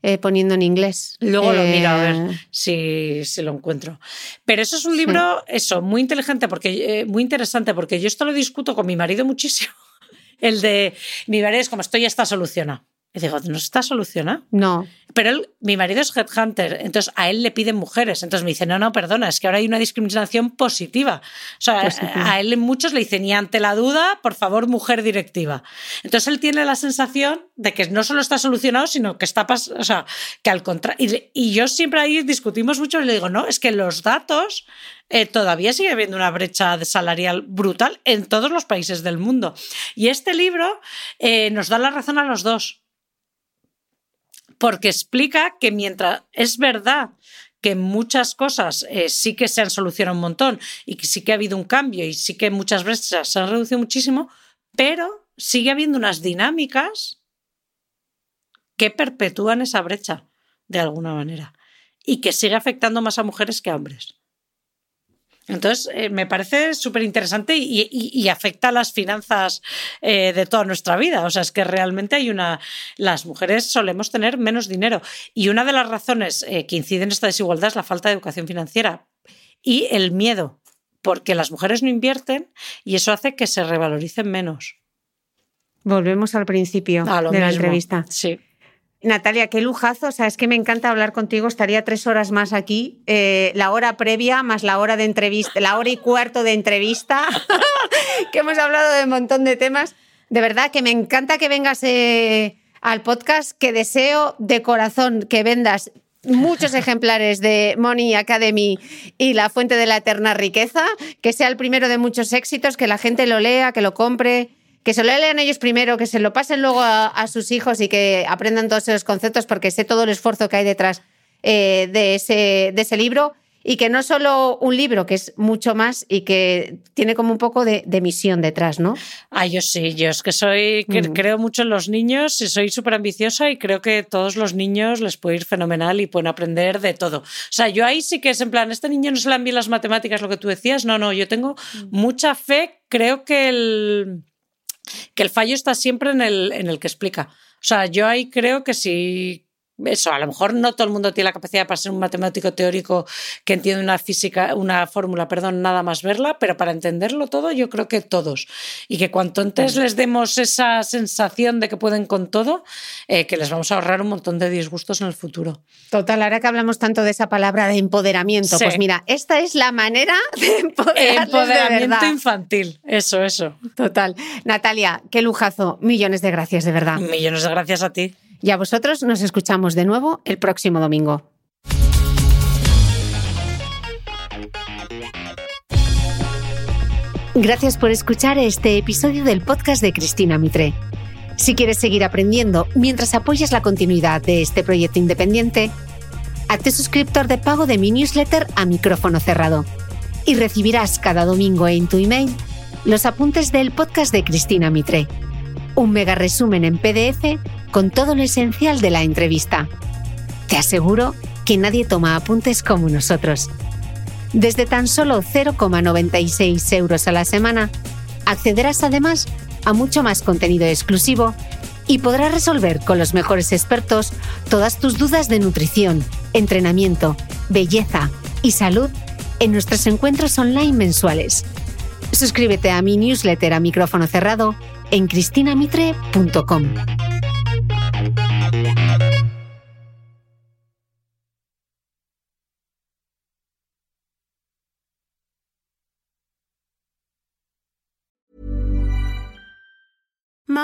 eh, poniendo en inglés. Luego lo miro a ver eh, si, si, lo encuentro. Pero eso es un libro, eso, muy inteligente, porque, muy interesante, porque yo esto lo discuto con mi marido muchísimo. [laughs] El de mi marido es como esto ya está solucionado. Y digo, ¿no está solucionado? No. Pero él, mi marido es headhunter, entonces a él le piden mujeres. Entonces me dice, no, no, perdona, es que ahora hay una discriminación positiva. O sea, a él muchos le dicen, y ante la duda, por favor, mujer directiva. Entonces él tiene la sensación de que no solo está solucionado, sino que está pasando, o sea, que al contrario. Y, yo siempre ahí discutimos mucho y le digo, no, es que los datos eh, todavía sigue habiendo una brecha salarial brutal en todos los países del mundo. Y este libro eh, nos da la razón a los dos porque explica que mientras es verdad que muchas cosas eh, sí que se han solucionado un montón y que sí que ha habido un cambio y sí que muchas brechas se han reducido muchísimo, pero sigue habiendo unas dinámicas que perpetúan esa brecha de alguna manera y que sigue afectando más a mujeres que a hombres. Entonces, eh, me parece súper interesante y, afecta a las finanzas eh, de toda nuestra vida. O sea, es que realmente hay una. Las mujeres solemos tener menos dinero. Y una de las razones eh, que inciden en esta desigualdad es la falta de educación financiera y el miedo, porque las mujeres no invierten y eso hace que se revaloricen menos. Volvemos al principio de la entrevista. Sí. Natalia, qué lujazo. O sea, es que me encanta hablar contigo. Estaría tres horas más aquí. Eh, la hora previa más la hora de entrevista, la hora y cuarto de entrevista, [laughs] que hemos hablado de un montón de temas. De verdad que me encanta que vengas eh, al podcast, que deseo de corazón que vendas muchos ejemplares de Money Academy y La Fuente de la Eterna Riqueza, que sea el primero de muchos éxitos, que la gente lo lea, que lo compre, que se lo lean ellos primero, que se lo pasen luego a, sus hijos y que aprendan todos esos conceptos, porque sé todo el esfuerzo que hay detrás eh, de, ese, de ese libro y que no solo un libro, que es mucho más y que tiene como un poco de, misión detrás, ¿no? Ah, yo sí, yo es que soy, mm. creo mucho en los niños y soy súper ambiciosa y creo que todos los niños les puede ir fenomenal y pueden aprender de todo. O sea, yo ahí sí que es en plan, este niño no se le han bien las matemáticas, lo que tú decías, no, no, yo tengo mm. mucha fe, creo que el, que el fallo está siempre en el, en el que explica. O sea, yo ahí creo que si eso, a lo mejor no todo el mundo tiene la capacidad para ser un matemático teórico que entiende una física, una fórmula, perdón, nada más verla, pero para entenderlo todo, yo creo que todos. Y que cuanto antes les demos esa sensación de que pueden con todo, eh, que les vamos a ahorrar un montón de disgustos en el futuro. Total, ahora que hablamos tanto de esa palabra de empoderamiento, pues mira, esta es la manera de Empoderamiento infantil, eso, eso. Total. Natalia, qué lujazo. Millones de gracias, de verdad. Millones de gracias a ti. Y a vosotros nos escuchamos de nuevo el próximo domingo. Gracias por escuchar este episodio del podcast de Cristina Mitre. Si quieres seguir aprendiendo mientras apoyas la continuidad de este proyecto independiente, hazte suscriptor de pago de mi newsletter a micrófono cerrado y recibirás cada domingo en tu email los apuntes del podcast de Cristina Mitre, un mega resumen en PDF con todo lo esencial de la entrevista. Te aseguro que nadie toma apuntes como nosotros. Desde tan solo 0,96 euros a la semana, accederás además a mucho más contenido exclusivo y podrás resolver con los mejores expertos todas tus dudas de nutrición, entrenamiento, belleza y salud en nuestros encuentros online mensuales. Suscríbete a mi newsletter a micrófono cerrado en cristinamitre.com.